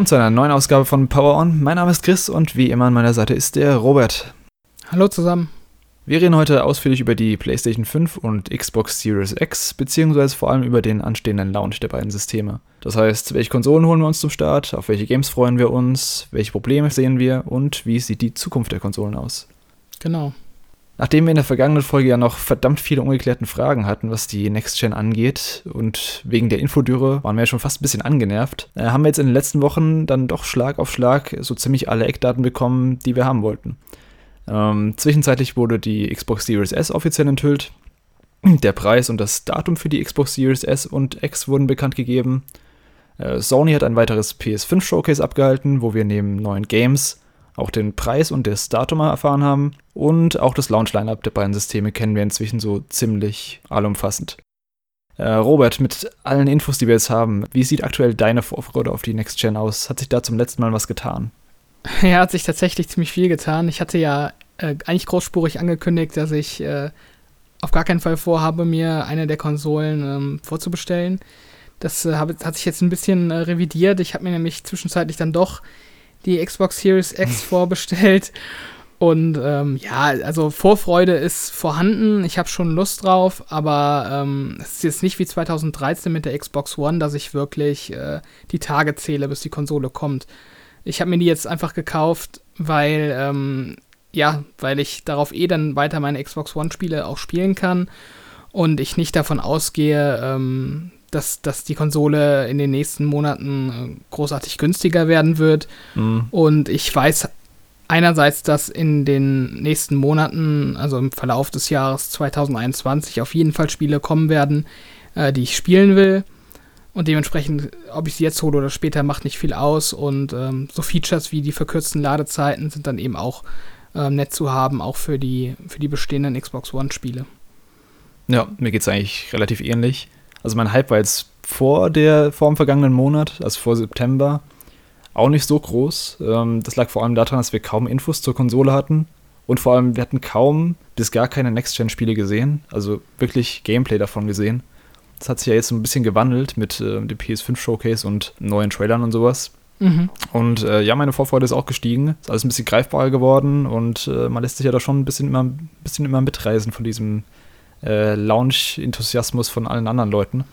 willkommen zu einer neuen Ausgabe von Power On. Mein Name ist Chris und wie immer an meiner Seite ist der Robert. Hallo zusammen. Wir reden heute ausführlich über die PlayStation 5 und Xbox Series X, beziehungsweise vor allem über den anstehenden Launch der beiden Systeme. Das heißt, welche Konsolen holen wir uns zum Start, auf welche Games freuen wir uns, welche Probleme sehen wir und wie sieht die Zukunft der Konsolen aus. Genau. Nachdem wir in der vergangenen Folge ja noch verdammt viele ungeklärten Fragen hatten, was die Next Gen angeht, und wegen der Infodürre waren wir ja schon fast ein bisschen angenervt, äh, haben wir jetzt in den letzten Wochen dann doch Schlag auf Schlag so ziemlich alle Eckdaten bekommen, die wir haben wollten. Ähm, zwischenzeitlich wurde die Xbox Series S offiziell enthüllt. Der Preis und das Datum für die Xbox Series S und X wurden bekannt gegeben. Äh, Sony hat ein weiteres PS5 Showcase abgehalten, wo wir neben neuen Games auch den Preis und das Datum erfahren haben. Und auch das Launch-Lineup der beiden Systeme kennen wir inzwischen so ziemlich allumfassend. Äh, Robert, mit allen Infos, die wir jetzt haben, wie sieht aktuell deine Vorfreude auf die Next Gen aus? Hat sich da zum letzten Mal was getan? Ja, hat sich tatsächlich ziemlich viel getan. Ich hatte ja äh, eigentlich großspurig angekündigt, dass ich äh, auf gar keinen Fall vorhabe, mir eine der Konsolen ähm, vorzubestellen. Das äh, hat sich jetzt ein bisschen äh, revidiert. Ich habe mir nämlich zwischenzeitlich dann doch die Xbox Series X vorbestellt. Und ähm, ja, also Vorfreude ist vorhanden. Ich habe schon Lust drauf, aber ähm, es ist jetzt nicht wie 2013 mit der Xbox One, dass ich wirklich äh, die Tage zähle, bis die Konsole kommt. Ich habe mir die jetzt einfach gekauft, weil ähm, ja, weil ich darauf eh dann weiter meine Xbox One-Spiele auch spielen kann und ich nicht davon ausgehe, ähm, dass, dass die Konsole in den nächsten Monaten äh, großartig günstiger werden wird. Mhm. Und ich weiß einerseits, dass in den nächsten Monaten, also im Verlauf des Jahres 2021, auf jeden Fall Spiele kommen werden, äh, die ich spielen will. Und dementsprechend, ob ich sie jetzt hole oder später, macht nicht viel aus. Und ähm, so Features wie die verkürzten Ladezeiten sind dann eben auch ähm, nett zu haben, auch für die, für die bestehenden Xbox One-Spiele. Ja, mir geht es eigentlich relativ ähnlich. Also mein Hype war jetzt vor der, vor dem vergangenen Monat, also vor September, auch nicht so groß. Ähm, das lag vor allem daran, dass wir kaum Infos zur Konsole hatten. Und vor allem, wir hatten kaum bis gar keine Next-Gen-Spiele gesehen, also wirklich Gameplay davon gesehen. Das hat sich ja jetzt so ein bisschen gewandelt mit äh, dem PS5-Showcase und neuen Trailern und sowas. Mhm. Und äh, ja, meine Vorfreude ist auch gestiegen. Ist alles ein bisschen greifbarer geworden und äh, man lässt sich ja da schon ein bisschen immer, ein bisschen immer mitreisen von diesem äh, Launch-Enthusiasmus von allen anderen Leuten.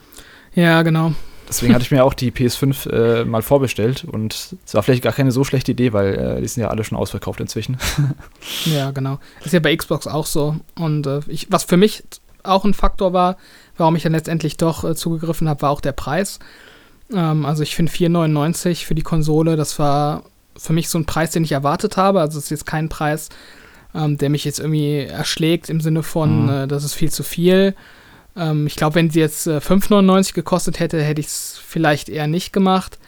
Ja, genau. Deswegen hatte ich mir auch die PS5 äh, mal vorbestellt und es war vielleicht gar keine so schlechte Idee, weil äh, die sind ja alle schon ausverkauft inzwischen. ja, genau. Das ist ja bei Xbox auch so. Und äh, ich, was für mich auch ein Faktor war, warum ich dann letztendlich doch äh, zugegriffen habe, war auch der Preis. Ähm, also ich finde 4,99 für die Konsole, das war für mich so ein Preis, den ich erwartet habe. Also es ist jetzt kein Preis, ähm, der mich jetzt irgendwie erschlägt im Sinne von, mhm. äh, das ist viel zu viel. Ähm, ich glaube, wenn sie jetzt äh, 5,99 gekostet hätte, hätte ich es vielleicht eher nicht gemacht.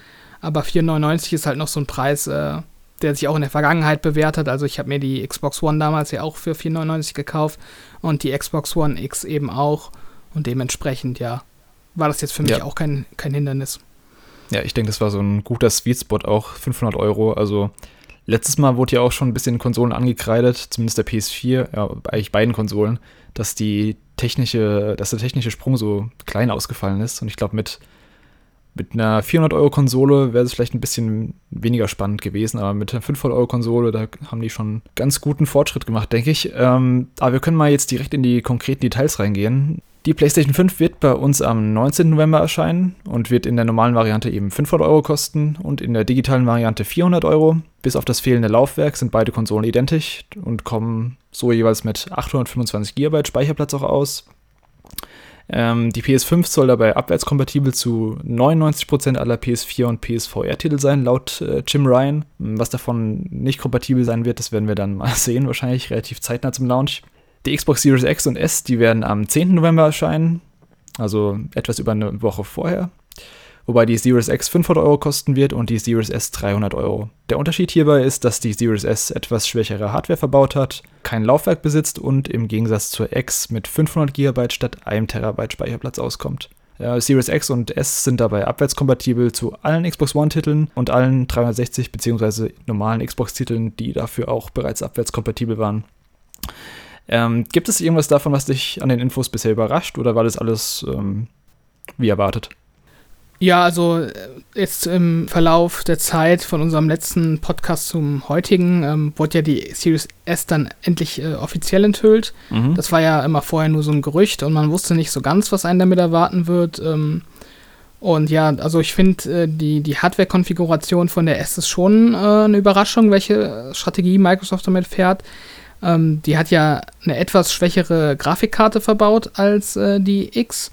Aber 4,99 ist halt noch so ein Preis, äh, der sich auch in der Vergangenheit bewährt hat. Also ich habe mir die Xbox One damals ja auch für 4,99 gekauft und die Xbox One X eben auch. Und dementsprechend, ja, war das jetzt für mich ja. auch kein, kein Hindernis. Ja, ich denke, das war so ein guter Sweet Spot auch, 500 Euro. Also letztes Mal wurde ja auch schon ein bisschen Konsolen angekreidet, zumindest der PS4, ja, eigentlich beiden Konsolen, dass die technische, dass der technische Sprung so klein ausgefallen ist. Und ich glaube, mit, mit einer 400-Euro-Konsole wäre es vielleicht ein bisschen weniger spannend gewesen, aber mit einer 500-Euro-Konsole, da haben die schon ganz guten Fortschritt gemacht, denke ich. Ähm, aber wir können mal jetzt direkt in die konkreten Details reingehen. Die PlayStation 5 wird bei uns am 19. November erscheinen und wird in der normalen Variante eben 500 Euro kosten und in der digitalen Variante 400 Euro. Bis auf das fehlende Laufwerk sind beide Konsolen identisch und kommen so jeweils mit 825 GB Speicherplatz auch aus. Ähm, die PS5 soll dabei abwärtskompatibel zu 99% aller PS4 und PSVR-Titel sein, laut äh, Jim Ryan. Was davon nicht kompatibel sein wird, das werden wir dann mal sehen, wahrscheinlich relativ zeitnah zum Launch. Die Xbox Series X und S, die werden am 10. November erscheinen, also etwas über eine Woche vorher. Wobei die Series X 500 Euro kosten wird und die Series S 300 Euro. Der Unterschied hierbei ist, dass die Series S etwas schwächere Hardware verbaut hat, kein Laufwerk besitzt und im Gegensatz zur X mit 500 GB statt 1 TB Speicherplatz auskommt. Series X und S sind dabei abwärtskompatibel zu allen Xbox One-Titeln und allen 360 bzw. normalen Xbox-Titeln, die dafür auch bereits abwärtskompatibel waren. Ähm, gibt es irgendwas davon, was dich an den Infos bisher überrascht oder war das alles ähm, wie erwartet? Ja, also äh, jetzt im Verlauf der Zeit von unserem letzten Podcast zum heutigen ähm, wurde ja die Series S dann endlich äh, offiziell enthüllt. Mhm. Das war ja immer vorher nur so ein Gerücht und man wusste nicht so ganz, was einen damit erwarten wird. Ähm, und ja, also ich finde, äh, die, die Hardware-Konfiguration von der S ist schon äh, eine Überraschung, welche Strategie Microsoft damit fährt. Ähm, die hat ja eine etwas schwächere Grafikkarte verbaut als äh, die X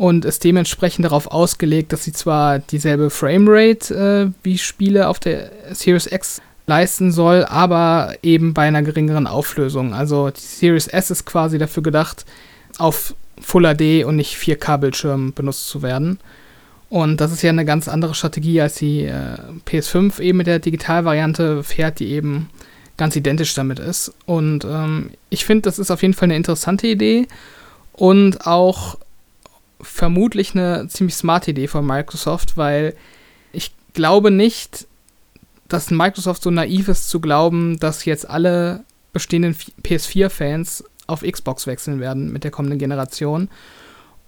und ist dementsprechend darauf ausgelegt, dass sie zwar dieselbe Framerate äh, wie Spiele auf der Series X leisten soll, aber eben bei einer geringeren Auflösung. Also die Series S ist quasi dafür gedacht, auf Full HD und nicht 4K-Bildschirm benutzt zu werden. Und das ist ja eine ganz andere Strategie, als die äh, PS5 eben mit der Digitalvariante fährt, die eben ganz identisch damit ist. Und ähm, ich finde, das ist auf jeden Fall eine interessante Idee und auch vermutlich eine ziemlich smarte Idee von Microsoft, weil ich glaube nicht, dass Microsoft so naiv ist zu glauben, dass jetzt alle bestehenden PS4-Fans auf Xbox wechseln werden mit der kommenden Generation.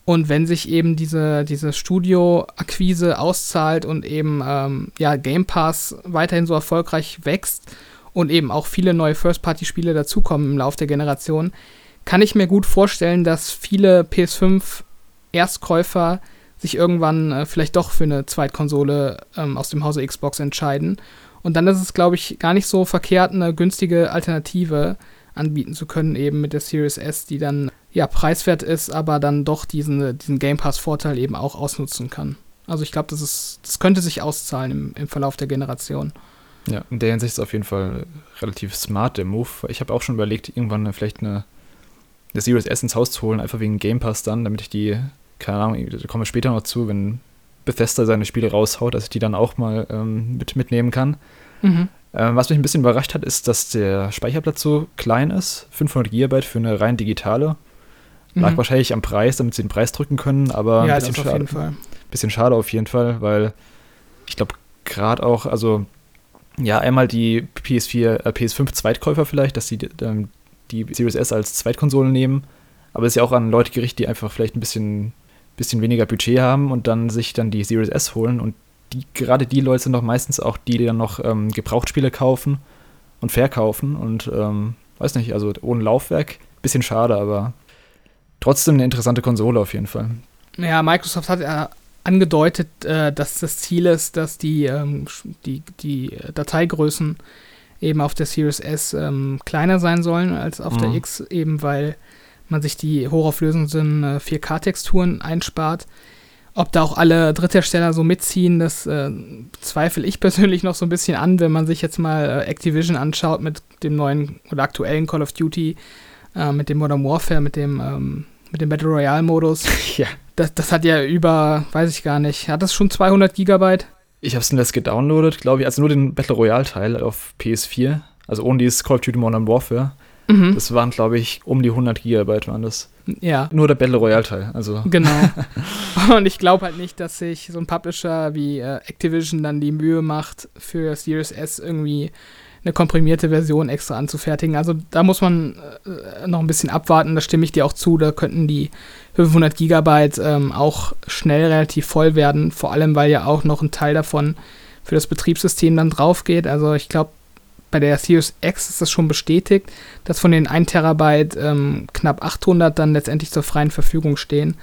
Und wenn sich eben diese, diese Studio-Akquise auszahlt und eben ähm, ja, Game Pass weiterhin so erfolgreich wächst und eben auch viele neue First-Party-Spiele dazukommen im Laufe der Generation, kann ich mir gut vorstellen, dass viele PS5 Erstkäufer sich irgendwann äh, vielleicht doch für eine Zweitkonsole ähm, aus dem Hause Xbox entscheiden. Und dann ist es, glaube ich, gar nicht so verkehrt, eine günstige Alternative anbieten zu können, eben mit der Series S, die dann ja preiswert ist, aber dann doch diesen, diesen Game Pass-Vorteil eben auch ausnutzen kann. Also ich glaube, das das könnte sich auszahlen im, im Verlauf der Generation. Ja, in der Hinsicht ist es auf jeden Fall relativ smart, der Move. Ich habe auch schon überlegt, irgendwann vielleicht eine, eine Series S ins Haus zu holen, einfach wegen Game Pass dann, damit ich die keine Ahnung, da kommen wir später noch zu, wenn Bethesda seine Spiele raushaut, dass ich die dann auch mal ähm, mit, mitnehmen kann. Mhm. Ähm, was mich ein bisschen überrascht hat, ist, dass der Speicherplatz so klein ist. 500 GB für eine rein digitale. Lag mhm. wahrscheinlich am Preis, damit sie den Preis drücken können, aber ja, ein bisschen schade. Bisschen schade auf jeden Fall, weil ich glaube, gerade auch, also ja, einmal die PS4, äh, PS5 Zweitkäufer vielleicht, dass sie ähm, die Series S als Zweitkonsole nehmen, aber es ist ja auch an Leute gerichtet, die einfach vielleicht ein bisschen bisschen weniger Budget haben und dann sich dann die Series S holen. Und die, gerade die Leute sind doch meistens auch die, die dann noch ähm, Gebrauchtspiele kaufen und verkaufen. Und ähm, weiß nicht, also ohne Laufwerk, bisschen schade, aber trotzdem eine interessante Konsole auf jeden Fall. Ja, Microsoft hat ja angedeutet, äh, dass das Ziel ist, dass die, ähm, die, die Dateigrößen eben auf der Series S ähm, kleiner sein sollen als auf mhm. der X, eben weil man sich die hochauflösenden äh, 4K-Texturen einspart. Ob da auch alle Dritthersteller so mitziehen, das äh, zweifle ich persönlich noch so ein bisschen an, wenn man sich jetzt mal äh, Activision anschaut mit dem neuen oder aktuellen Call of Duty, äh, mit dem Modern Warfare, mit dem, ähm, mit dem Battle Royale-Modus. ja. Das, das hat ja über, weiß ich gar nicht, hat das schon 200 Gigabyte? Ich habe es letzt gedownloadet, glaube ich, also nur den Battle Royale-Teil auf PS4, also ohne dieses Call of Duty Modern Warfare. Mhm. Das waren, glaube ich, um die 100 Gigabyte waren das. Ja. Nur der Battle Royale-Teil. Also. Genau. Und ich glaube halt nicht, dass sich so ein Publisher wie äh, Activision dann die Mühe macht, für Series S irgendwie eine komprimierte Version extra anzufertigen. Also da muss man äh, noch ein bisschen abwarten, da stimme ich dir auch zu. Da könnten die 500 Gigabyte ähm, auch schnell relativ voll werden, vor allem weil ja auch noch ein Teil davon für das Betriebssystem dann drauf geht. Also ich glaube, bei der Series X ist das schon bestätigt, dass von den 1 Terabyte ähm, knapp 800 dann letztendlich zur freien Verfügung stehen.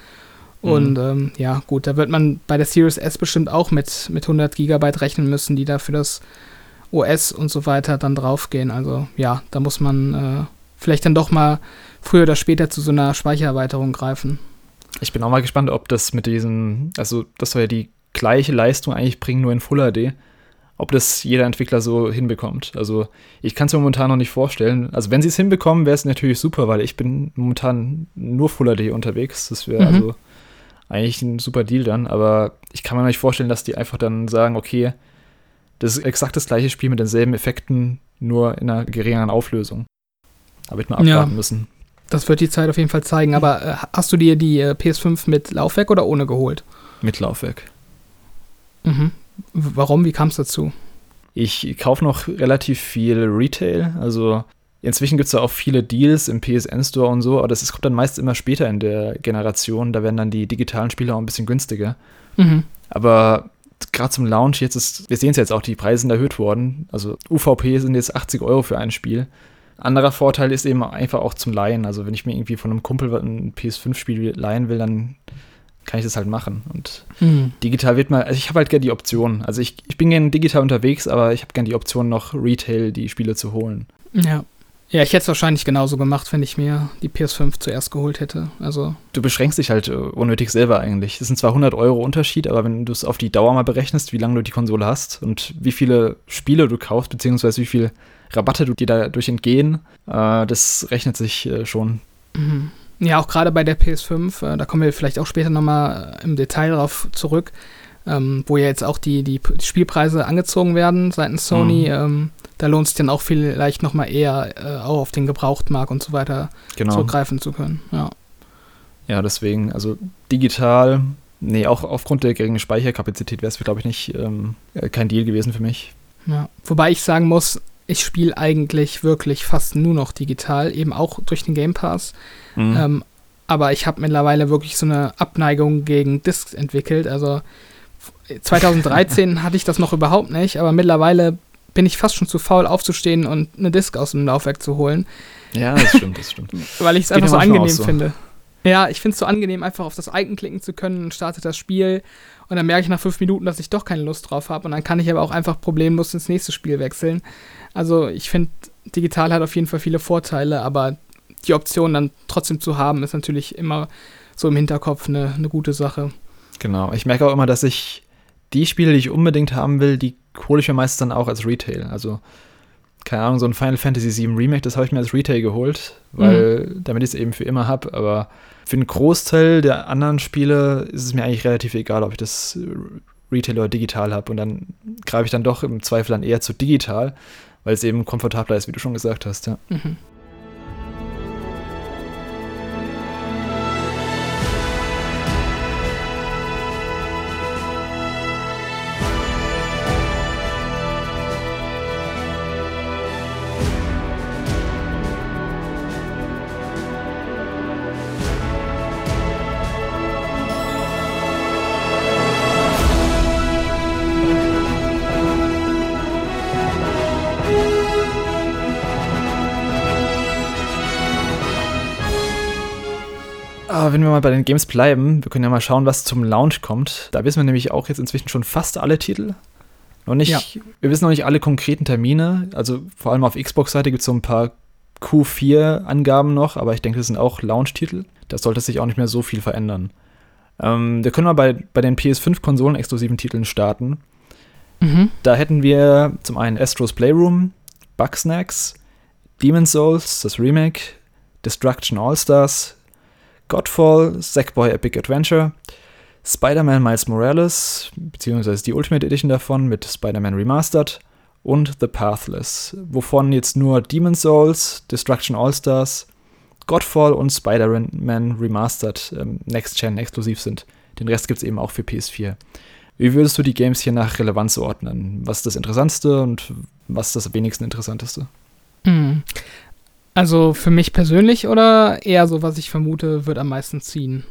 Mhm. Und ähm, ja, gut, da wird man bei der Series S bestimmt auch mit, mit 100 Gigabyte rechnen müssen, die da für das OS und so weiter dann draufgehen. Also ja, da muss man äh, vielleicht dann doch mal früher oder später zu so einer Speichererweiterung greifen. Ich bin auch mal gespannt, ob das mit diesen, also das soll ja die gleiche Leistung eigentlich bringen, nur in Full HD ob das jeder Entwickler so hinbekommt. Also ich kann es mir momentan noch nicht vorstellen. Also wenn sie es hinbekommen, wäre es natürlich super, weil ich bin momentan nur Full HD unterwegs. Das wäre mhm. also eigentlich ein super Deal dann. Aber ich kann mir nicht vorstellen, dass die einfach dann sagen, okay, das ist exakt das gleiche Spiel mit denselben Effekten, nur in einer geringeren Auflösung. Da wird man abwarten ja, müssen. Das wird die Zeit auf jeden Fall zeigen. Aber äh, hast du dir die äh, PS5 mit Laufwerk oder ohne geholt? Mit Laufwerk. Mhm. Warum? Wie kam es dazu? Ich kaufe noch relativ viel Retail. Also inzwischen gibt es ja auch viele Deals im PSN Store und so, aber das kommt dann meist immer später in der Generation. Da werden dann die digitalen Spiele auch ein bisschen günstiger. Mhm. Aber gerade zum Launch, jetzt ist, wir sehen es jetzt auch, die Preise sind erhöht worden. Also UVP sind jetzt 80 Euro für ein Spiel. Anderer Vorteil ist eben einfach auch zum Leihen. Also wenn ich mir irgendwie von einem Kumpel ein PS5-Spiel leihen will, dann kann ich das halt machen. Und mhm. digital wird mal, also ich habe halt gerne die Option. Also ich, ich bin gerne digital unterwegs, aber ich habe gerne die Option, noch Retail die Spiele zu holen. Ja. Ja, ich hätte es wahrscheinlich genauso gemacht, wenn ich mir die PS5 zuerst geholt hätte. Also du beschränkst dich halt äh, unnötig selber eigentlich. Das sind zwar 100 Euro Unterschied, aber wenn du es auf die Dauer mal berechnest, wie lange du die Konsole hast und wie viele Spiele du kaufst, beziehungsweise wie viel Rabatte du dir dadurch entgehen, äh, das rechnet sich äh, schon. Mhm. Ja, auch gerade bei der PS5, äh, da kommen wir vielleicht auch später nochmal äh, im Detail darauf zurück, ähm, wo ja jetzt auch die, die Spielpreise angezogen werden seitens Sony. Mhm. Ähm, da lohnt es sich dann auch vielleicht nochmal eher äh, auch auf den Gebrauchtmarkt und so weiter genau. zurückgreifen zu können. Ja. ja, deswegen, also digital, nee, auch aufgrund der geringen Speicherkapazität wäre es, glaube ich, nicht ähm, äh, kein Deal gewesen für mich. Ja, wobei ich sagen muss, ich spiele eigentlich wirklich fast nur noch digital, eben auch durch den Game Pass. Mhm. Ähm, aber ich habe mittlerweile wirklich so eine Abneigung gegen Discs entwickelt. Also 2013 hatte ich das noch überhaupt nicht, aber mittlerweile bin ich fast schon zu faul aufzustehen und eine Disc aus dem Laufwerk zu holen. Ja, das stimmt, das stimmt. Weil ich es einfach so angenehm so. finde. Ja, ich finde es so angenehm, einfach auf das Icon klicken zu können und startet das Spiel. Und dann merke ich nach fünf Minuten, dass ich doch keine Lust drauf habe. Und dann kann ich aber auch einfach problemlos ins nächste Spiel wechseln. Also ich finde, digital hat auf jeden Fall viele Vorteile, aber die Option dann trotzdem zu haben, ist natürlich immer so im Hinterkopf eine, eine gute Sache. Genau. Ich merke auch immer, dass ich die Spiele, die ich unbedingt haben will, die hole ich mir meistens dann auch als Retail. Also, keine Ahnung, so ein Final Fantasy VII Remake, das habe ich mir als Retail geholt, weil mhm. damit ich es eben für immer habe. Aber für einen Großteil der anderen Spiele ist es mir eigentlich relativ egal, ob ich das Retail oder digital habe. Und dann greife ich dann doch im Zweifel dann eher zu digital, weil es eben komfortabler ist, wie du schon gesagt hast. Ja. Mhm. Mal bei den Games bleiben, wir können ja mal schauen, was zum Launch kommt. Da wissen wir nämlich auch jetzt inzwischen schon fast alle Titel. Noch nicht, ja. Wir wissen noch nicht alle konkreten Termine. Also vor allem auf Xbox-Seite gibt es so ein paar Q4-Angaben noch, aber ich denke, das sind auch Launch-Titel. Da sollte sich auch nicht mehr so viel verändern. Ähm, wir können mal bei, bei den PS5-Konsolen-exklusiven Titeln starten. Mhm. Da hätten wir zum einen Astros Playroom, Bugsnacks, Demon's Souls, das Remake, Destruction All-Stars, Godfall, Sackboy Epic Adventure, Spider-Man Miles Morales, beziehungsweise die Ultimate Edition davon mit Spider-Man Remastered und The Pathless, wovon jetzt nur Demon's Souls, Destruction All-Stars, Godfall und Spider-Man Remastered ähm, Next-Gen exklusiv sind. Den Rest gibt es eben auch für PS4. Wie würdest du die Games hier nach Relevanz ordnen? Was ist das Interessanteste und was ist das wenigsten Interessanteste? Mhm. Also für mich persönlich oder eher so, was ich vermute, wird am meisten ziehen?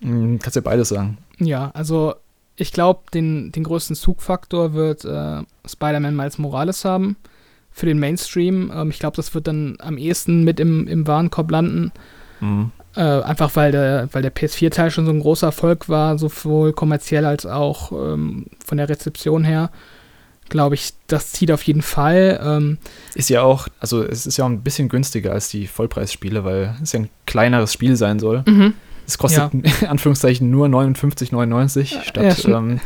Mhm, kannst ja beides sagen. Ja, also ich glaube, den, den größten Zugfaktor wird äh, Spider-Man Miles Morales haben für den Mainstream. Ähm, ich glaube, das wird dann am ehesten mit im, im Warenkorb landen. Mhm. Äh, einfach weil der, weil der PS4-Teil schon so ein großer Erfolg war, sowohl kommerziell als auch ähm, von der Rezeption her glaube ich, das zieht auf jeden Fall. Ähm, ist ja auch, also es ist ja auch ein bisschen günstiger als die Vollpreisspiele, weil es ja ein kleineres Spiel sein soll. Mhm. Es kostet ja. in Anführungszeichen nur 59,99 statt ja, ähm,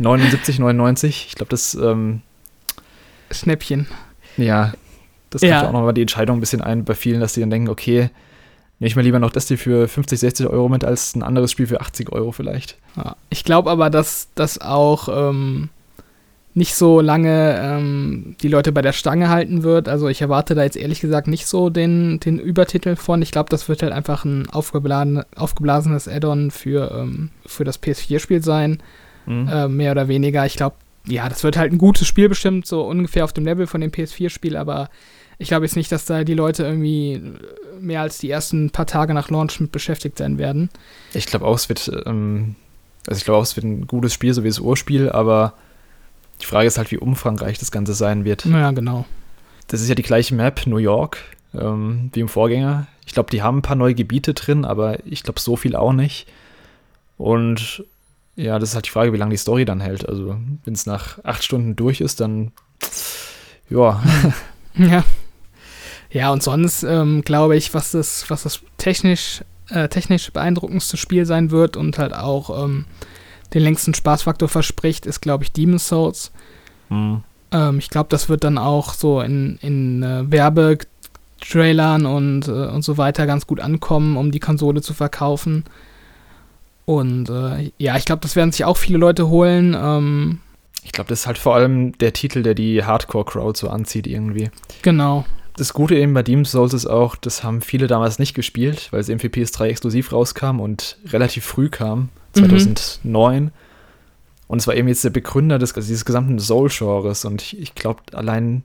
79,99. Ich glaube, das ähm, Schnäppchen. Ja, das kommt ja. auch nochmal die Entscheidung ein bisschen ein bei vielen, dass die dann denken, okay, nehme ich mal lieber noch das hier für 50, 60 Euro mit als ein anderes Spiel für 80 Euro vielleicht. Ja, ich glaube aber, dass das auch ähm, nicht so lange ähm, die Leute bei der Stange halten wird. Also ich erwarte da jetzt ehrlich gesagt nicht so den, den Übertitel von. Ich glaube, das wird halt einfach ein aufgeblasen, aufgeblasenes Add-on für, ähm, für das PS4-Spiel sein. Mhm. Äh, mehr oder weniger. Ich glaube, ja, das wird halt ein gutes Spiel bestimmt, so ungefähr auf dem Level von dem PS4-Spiel, aber ich glaube jetzt nicht, dass da die Leute irgendwie mehr als die ersten paar Tage nach Launch mit beschäftigt sein werden. Ich glaube auch, es wird ähm, Also ich glaube auch, es wird ein gutes Spiel, so wie das Urspiel, aber die Frage ist halt, wie umfangreich das Ganze sein wird. Ja, genau. Das ist ja die gleiche Map, New York, ähm, wie im Vorgänger. Ich glaube, die haben ein paar neue Gebiete drin, aber ich glaube, so viel auch nicht. Und ja, das ist halt die Frage, wie lange die Story dann hält. Also, wenn es nach acht Stunden durch ist, dann ja. Ja. Ja, und sonst ähm, glaube ich, was das, was das technisch, äh, technisch beeindruckendste Spiel sein wird und halt auch ähm, den längsten Spaßfaktor verspricht, ist, glaube ich, Demon's Souls. Mhm. Ähm, ich glaube, das wird dann auch so in, in äh, Werbetrailern und, äh, und so weiter ganz gut ankommen, um die Konsole zu verkaufen. Und äh, ja, ich glaube, das werden sich auch viele Leute holen. Ähm, ich glaube, das ist halt vor allem der Titel, der die Hardcore-Crowd so anzieht irgendwie. Genau. Das Gute eben bei Demon's Souls ist auch, das haben viele damals nicht gespielt, weil es im für PS3 exklusiv rauskam und relativ früh kam, 2009. Mhm. Und es war eben jetzt der Begründer des, also dieses gesamten Soul-Genres. Und ich, ich glaube, allein,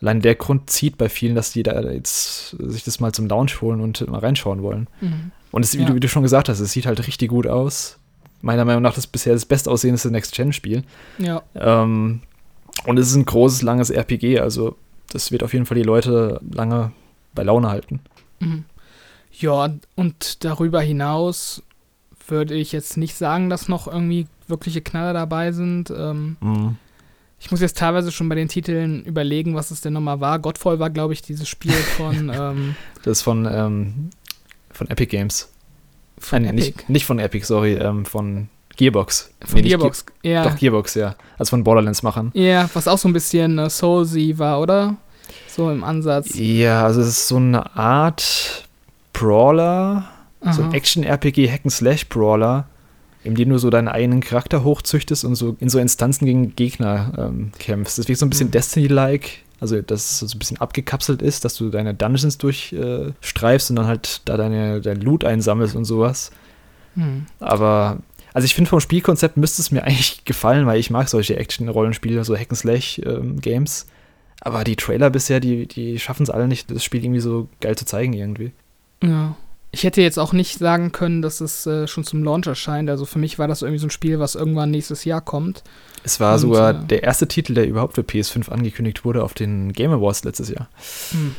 allein der Grund zieht bei vielen, dass die da jetzt sich das mal zum Lounge holen und mal reinschauen wollen. Mhm. Und es, wie, ja. du, wie, du, schon gesagt hast, es sieht halt richtig gut aus meiner Meinung nach das bisher das bestaussehendste Next-Gen-Spiel. Ja. Ähm, und es ist ein großes, langes RPG, also das wird auf jeden Fall die Leute lange bei Laune halten. Mhm. Ja, und darüber hinaus würde ich jetzt nicht sagen, dass noch irgendwie wirkliche Knaller dabei sind. Ähm, mhm. Ich muss jetzt teilweise schon bei den Titeln überlegen, was es denn nochmal war. Godfall war, glaube ich, dieses Spiel von. Ähm, das ist von, ähm, von Epic Games. Von Nein, Nicht, nicht von Epic, sorry, ähm, von Gearbox. Von nee, Gearbox, Ge ja. Doch, Gearbox, ja. Also von Borderlands machen. Ja, was auch so ein bisschen äh, Soulsy war, oder? So im Ansatz. Ja, also es ist so eine Art Brawler, Aha. so ein Action-RPG, Hack-and-Slash-Brawler, in dem du so deinen eigenen Charakter hochzüchtest und so in so Instanzen gegen Gegner ähm, kämpfst. Wie so ein bisschen mhm. Destiny-like, also dass es so ein bisschen abgekapselt ist, dass du deine Dungeons durchstreifst äh, und dann halt da deine, dein Loot einsammelst und sowas. Mhm. Aber, also ich finde vom Spielkonzept müsste es mir eigentlich gefallen, weil ich mag solche Action-Rollenspiele, so Hack-and-Slash-Games. Ähm, aber die Trailer bisher, die, die schaffen es alle nicht, das Spiel irgendwie so geil zu zeigen irgendwie. Ja. Ich hätte jetzt auch nicht sagen können, dass es äh, schon zum Launch erscheint. Also für mich war das irgendwie so ein Spiel, was irgendwann nächstes Jahr kommt. Es war Und, sogar äh, der erste Titel, der überhaupt für PS5 angekündigt wurde auf den Game Awards letztes Jahr. Hm.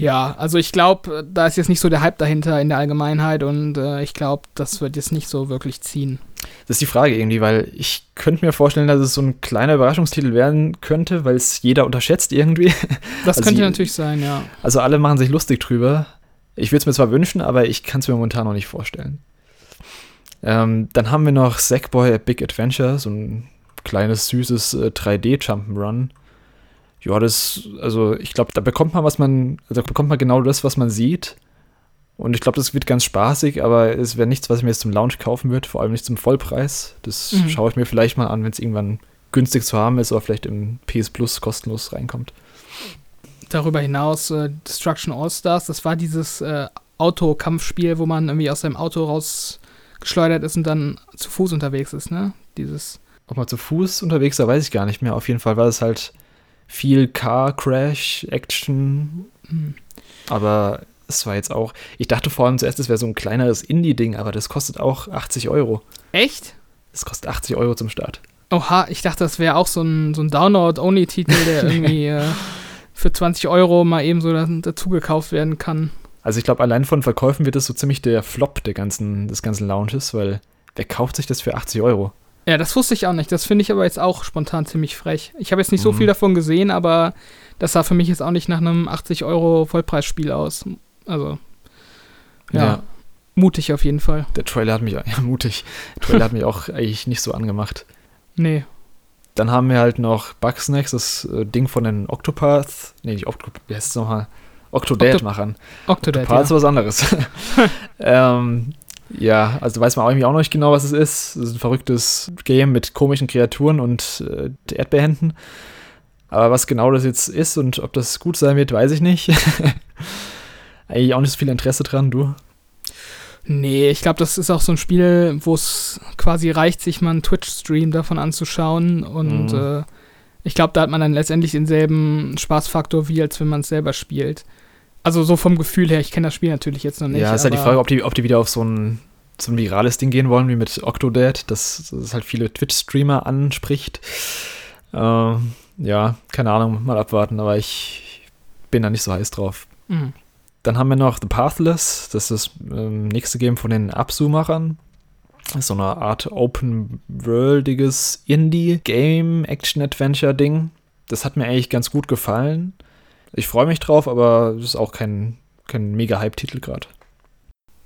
Ja, also ich glaube, da ist jetzt nicht so der Hype dahinter in der Allgemeinheit und äh, ich glaube, das wird jetzt nicht so wirklich ziehen. Das ist die Frage irgendwie, weil ich könnte mir vorstellen, dass es so ein kleiner Überraschungstitel werden könnte, weil es jeder unterschätzt irgendwie. Das also könnte natürlich sein, ja. Also alle machen sich lustig drüber. Ich würde es mir zwar wünschen, aber ich kann es mir momentan noch nicht vorstellen. Ähm, dann haben wir noch Sackboy Big Adventure, so ein kleines, süßes äh, 3D-Jump'n'Run. Ja, das, also ich glaube, da bekommt man, was man, also da bekommt man genau das, was man sieht. Und ich glaube, das wird ganz spaßig, aber es wäre nichts, was ich mir jetzt zum Launch kaufen würde, vor allem nicht zum Vollpreis. Das mhm. schaue ich mir vielleicht mal an, wenn es irgendwann günstig zu haben ist oder vielleicht im PS Plus kostenlos reinkommt darüber hinaus äh, Destruction All-Stars. Das war dieses äh, Autokampfspiel, wo man irgendwie aus seinem Auto rausgeschleudert ist und dann zu Fuß unterwegs ist, ne? Dieses. Ob man zu Fuß unterwegs war, weiß ich gar nicht mehr. Auf jeden Fall war es halt viel Car Crash, Action. Mhm. Aber es war jetzt auch. Ich dachte vor allem zuerst, es wäre so ein kleineres Indie-Ding, aber das kostet auch 80 Euro. Echt? Das kostet 80 Euro zum Start. Oha, ich dachte, das wäre auch so ein, so ein Download-Only-Titel, der irgendwie. äh, für 20 Euro mal eben so dazu gekauft werden kann. Also ich glaube, allein von Verkäufen wird das so ziemlich der Flop der ganzen, des ganzen Launches, weil wer kauft sich das für 80 Euro? Ja, das wusste ich auch nicht. Das finde ich aber jetzt auch spontan ziemlich frech. Ich habe jetzt nicht mhm. so viel davon gesehen, aber das sah für mich jetzt auch nicht nach einem 80 Euro Vollpreisspiel aus. Also, ja, ja. mutig auf jeden Fall. Der Trailer hat mich, ja, mutig. Der Trailer hat mich auch eigentlich nicht so angemacht. Nee. Dann haben wir halt noch Bugsnacks, das äh, Ding von den Octopath, nee, nicht Octopath, wie heißt es nochmal? Octodad-Machern. Octodad, Octopad ja. ist was anderes. ähm, ja, also weiß man auch irgendwie auch noch nicht genau, was es ist. Es ist ein verrücktes Game mit komischen Kreaturen und äh, Erdbeerhänden. Aber was genau das jetzt ist und ob das gut sein wird, weiß ich nicht. Eigentlich auch nicht so viel Interesse dran, du? Nee, ich glaube, das ist auch so ein Spiel, wo es quasi reicht, sich mal einen Twitch-Stream davon anzuschauen. Und mhm. äh, ich glaube, da hat man dann letztendlich denselben Spaßfaktor, wie als wenn man es selber spielt. Also so vom Gefühl her, ich kenne das Spiel natürlich jetzt noch nicht. Ja, ist halt die Frage, ob die, ob die wieder auf so ein so ein virales Ding gehen wollen, wie mit Octodad, dass das halt viele Twitch-Streamer anspricht. Äh, ja, keine Ahnung, mal abwarten, aber ich bin da nicht so heiß drauf. Mhm. Dann haben wir noch The Pathless, das ist das ähm, nächste Game von den Absu-Machern. So eine Art open-worldiges Indie-Game-Action-Adventure-Ding. Das hat mir eigentlich ganz gut gefallen. Ich freue mich drauf, aber es ist auch kein, kein mega Hype-Titel gerade.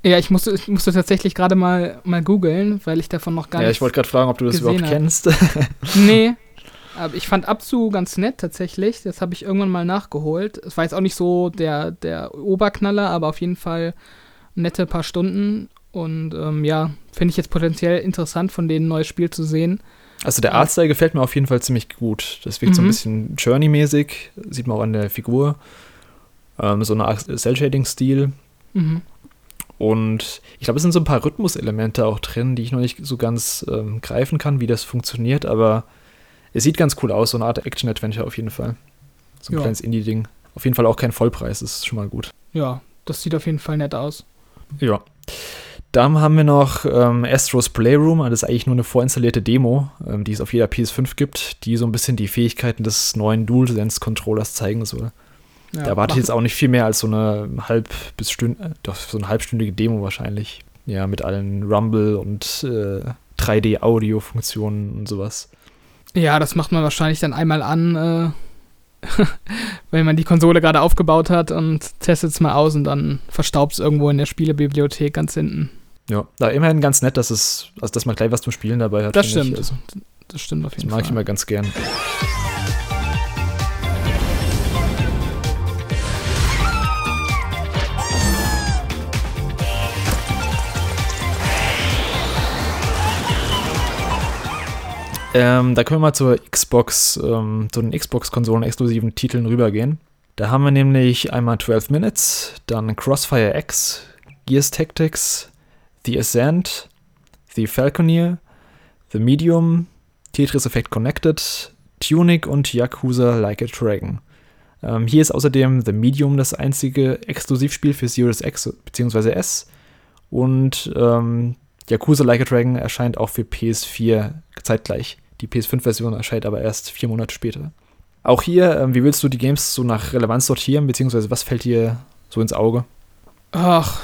Ja, ich musste, ich musste tatsächlich gerade mal, mal googeln, weil ich davon noch gar nicht. Ja, ich wollte gerade fragen, ob du das überhaupt hab. kennst. nee, aber ich fand Abzu ganz nett tatsächlich. Das habe ich irgendwann mal nachgeholt. Es war jetzt auch nicht so der, der Oberknaller, aber auf jeden Fall nette paar Stunden. Und ähm, ja, finde ich jetzt potenziell interessant, von denen ein neues Spiel zu sehen. Also der Artstyle gefällt mir auf jeden Fall ziemlich gut. Das wirkt mhm. so ein mhm. bisschen Journey-mäßig, sieht man auch an der Figur. Ähm, so eine Art Cell-Shading-Stil. Mhm. Und ich glaube, es sind so ein paar Rhythmuselemente auch drin, die ich noch nicht so ganz ähm, greifen kann, wie das funktioniert, aber es sieht ganz cool aus, so eine Art Action-Adventure auf jeden Fall. So ein ja. kleines Indie-Ding. Auf jeden Fall auch kein Vollpreis, das ist schon mal gut. Ja, das sieht auf jeden Fall nett aus. Ja. Dann haben wir noch ähm, Astros Playroom, das ist eigentlich nur eine vorinstallierte Demo, ähm, die es auf jeder PS5 gibt, die so ein bisschen die Fähigkeiten des neuen DualSense-Controllers zeigen soll. Ja, da erwarte ich jetzt auch nicht viel mehr als so eine halb bis Stünd äh, doch so eine halbstündige Demo wahrscheinlich. Ja, mit allen Rumble und äh, 3D-Audio-Funktionen und sowas. Ja, das macht man wahrscheinlich dann einmal an, äh, wenn man die Konsole gerade aufgebaut hat und testet es mal aus und dann verstaubt es irgendwo in der Spielebibliothek ganz hinten. Ja, da immerhin ganz nett, dass es, also dass man gleich was zum Spielen dabei hat. Das stimmt. Also, das stimmt auf jeden Fall. Das mag ich immer ganz gern. Ähm, da können wir mal zur Xbox, ähm, zu den Xbox-Konsolen-exklusiven Titeln rübergehen. Da haben wir nämlich einmal 12 Minutes, dann Crossfire X, Gears Tactics, The Ascent, The Falconeer, The Medium, Tetris Effect Connected, Tunic und Yakuza Like a Dragon. Ähm, hier ist außerdem The Medium das einzige Exklusivspiel für Series X bzw. S. Und ähm, Yakuza Like a Dragon erscheint auch für PS4 zeitgleich. Die PS5-Version erscheint aber erst vier Monate später. Auch hier, ähm, wie willst du die Games so nach Relevanz sortieren, beziehungsweise was fällt dir so ins Auge? Ach,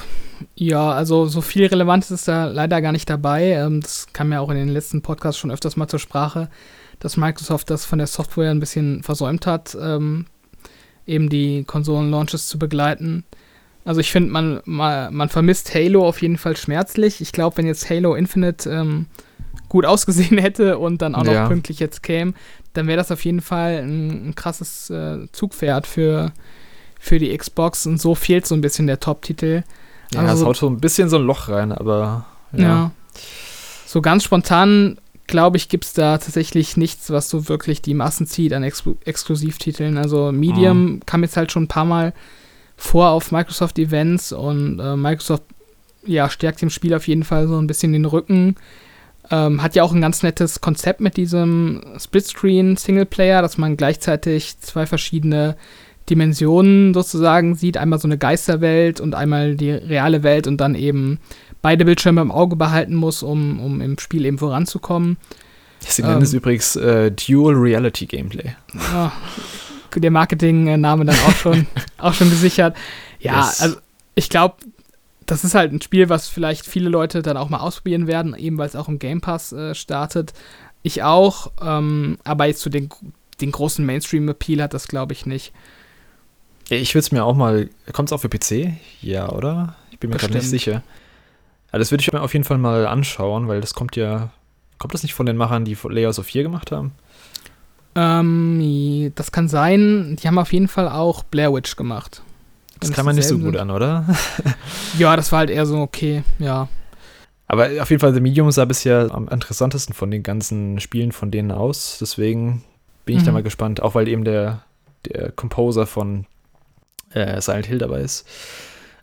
ja, also so viel Relevanz ist da leider gar nicht dabei. Ähm, das kam ja auch in den letzten Podcasts schon öfters mal zur Sprache, dass Microsoft das von der Software ein bisschen versäumt hat, ähm, eben die Konsolen-Launches zu begleiten. Also ich finde, man, man, vermisst Halo auf jeden Fall schmerzlich. Ich glaube, wenn jetzt Halo Infinite ähm, gut ausgesehen hätte und dann auch noch ja. pünktlich jetzt käme, dann wäre das auf jeden Fall ein, ein krasses äh, Zugpferd für, für die Xbox und so fehlt so ein bisschen der Top-Titel. Ja, also, es haut so ein bisschen so ein Loch rein, aber ja. ja. So ganz spontan, glaube ich, gibt es da tatsächlich nichts, was so wirklich die Massen zieht an Ex Exklusivtiteln. Also Medium mhm. kam jetzt halt schon ein paar Mal vor auf Microsoft-Events und äh, Microsoft ja, stärkt dem Spiel auf jeden Fall so ein bisschen den Rücken. Ähm, hat ja auch ein ganz nettes Konzept mit diesem Splitscreen-Singleplayer, dass man gleichzeitig zwei verschiedene Dimensionen sozusagen sieht. Einmal so eine Geisterwelt und einmal die reale Welt und dann eben beide Bildschirme im Auge behalten muss, um, um im Spiel eben voranzukommen. Sie nennen ähm, es übrigens äh, Dual Reality Gameplay. Ja, der Marketing-Name dann auch schon, auch schon gesichert. Ja, yes. also ich glaube, das ist halt ein Spiel, was vielleicht viele Leute dann auch mal ausprobieren werden, eben weil es auch im Game Pass äh, startet. Ich auch, ähm, aber jetzt zu den, den großen Mainstream-Appeal hat das, glaube ich, nicht. Ich will es mir auch mal. Kommt es auch für PC? Ja, oder? Ich bin mir gerade nicht sicher. Aber das würde ich mir auf jeden Fall mal anschauen, weil das kommt ja. Kommt das nicht von den Machern, die Layers of 4 gemacht haben? Ähm, das kann sein. Die haben auf jeden Fall auch Blair Witch gemacht. Das kann man nicht so gut sind. an, oder? ja, das war halt eher so okay, ja. Aber auf jeden Fall, The Medium sah bisher am interessantesten von den ganzen Spielen von denen aus. Deswegen bin ich mhm. da mal gespannt, auch weil eben der, der Composer von äh, Silent Hill dabei ist.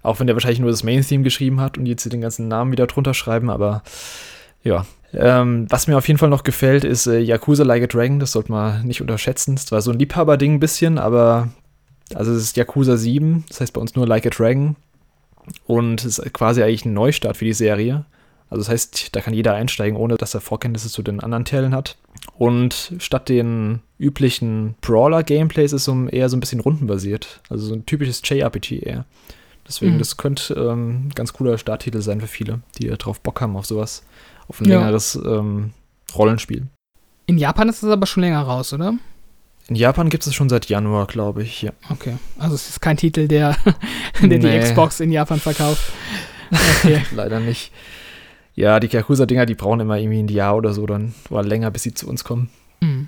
Auch wenn der wahrscheinlich nur das Main-Theme geschrieben hat und jetzt den ganzen Namen wieder drunter schreiben, aber ja. Ähm, was mir auf jeden Fall noch gefällt, ist äh, Yakuza Like a Dragon. Das sollte man nicht unterschätzen. Das war so ein Liebhaberding ein bisschen, aber also es ist Yakuza 7, das heißt bei uns nur Like a Dragon. Und es ist quasi eigentlich ein Neustart für die Serie. Also das heißt, da kann jeder einsteigen, ohne dass er Vorkenntnisse zu den anderen Teilen hat. Und statt den üblichen Brawler-Gameplays ist es eher so ein bisschen rundenbasiert. Also so ein typisches JRPG eher. Deswegen, mhm. das könnte ähm, ein ganz cooler Starttitel sein für viele, die drauf Bock haben auf sowas. Auf ein ja. längeres ähm, Rollenspiel. In Japan ist es aber schon länger raus, oder? In Japan gibt es schon seit Januar, glaube ich, ja. Okay. Also es ist kein Titel, der, der nee. die Xbox in Japan verkauft. Okay. Leider nicht. Ja, die Yakuza-Dinger, die brauchen immer irgendwie ein Jahr oder so dann oder länger, bis sie zu uns kommen. Mhm.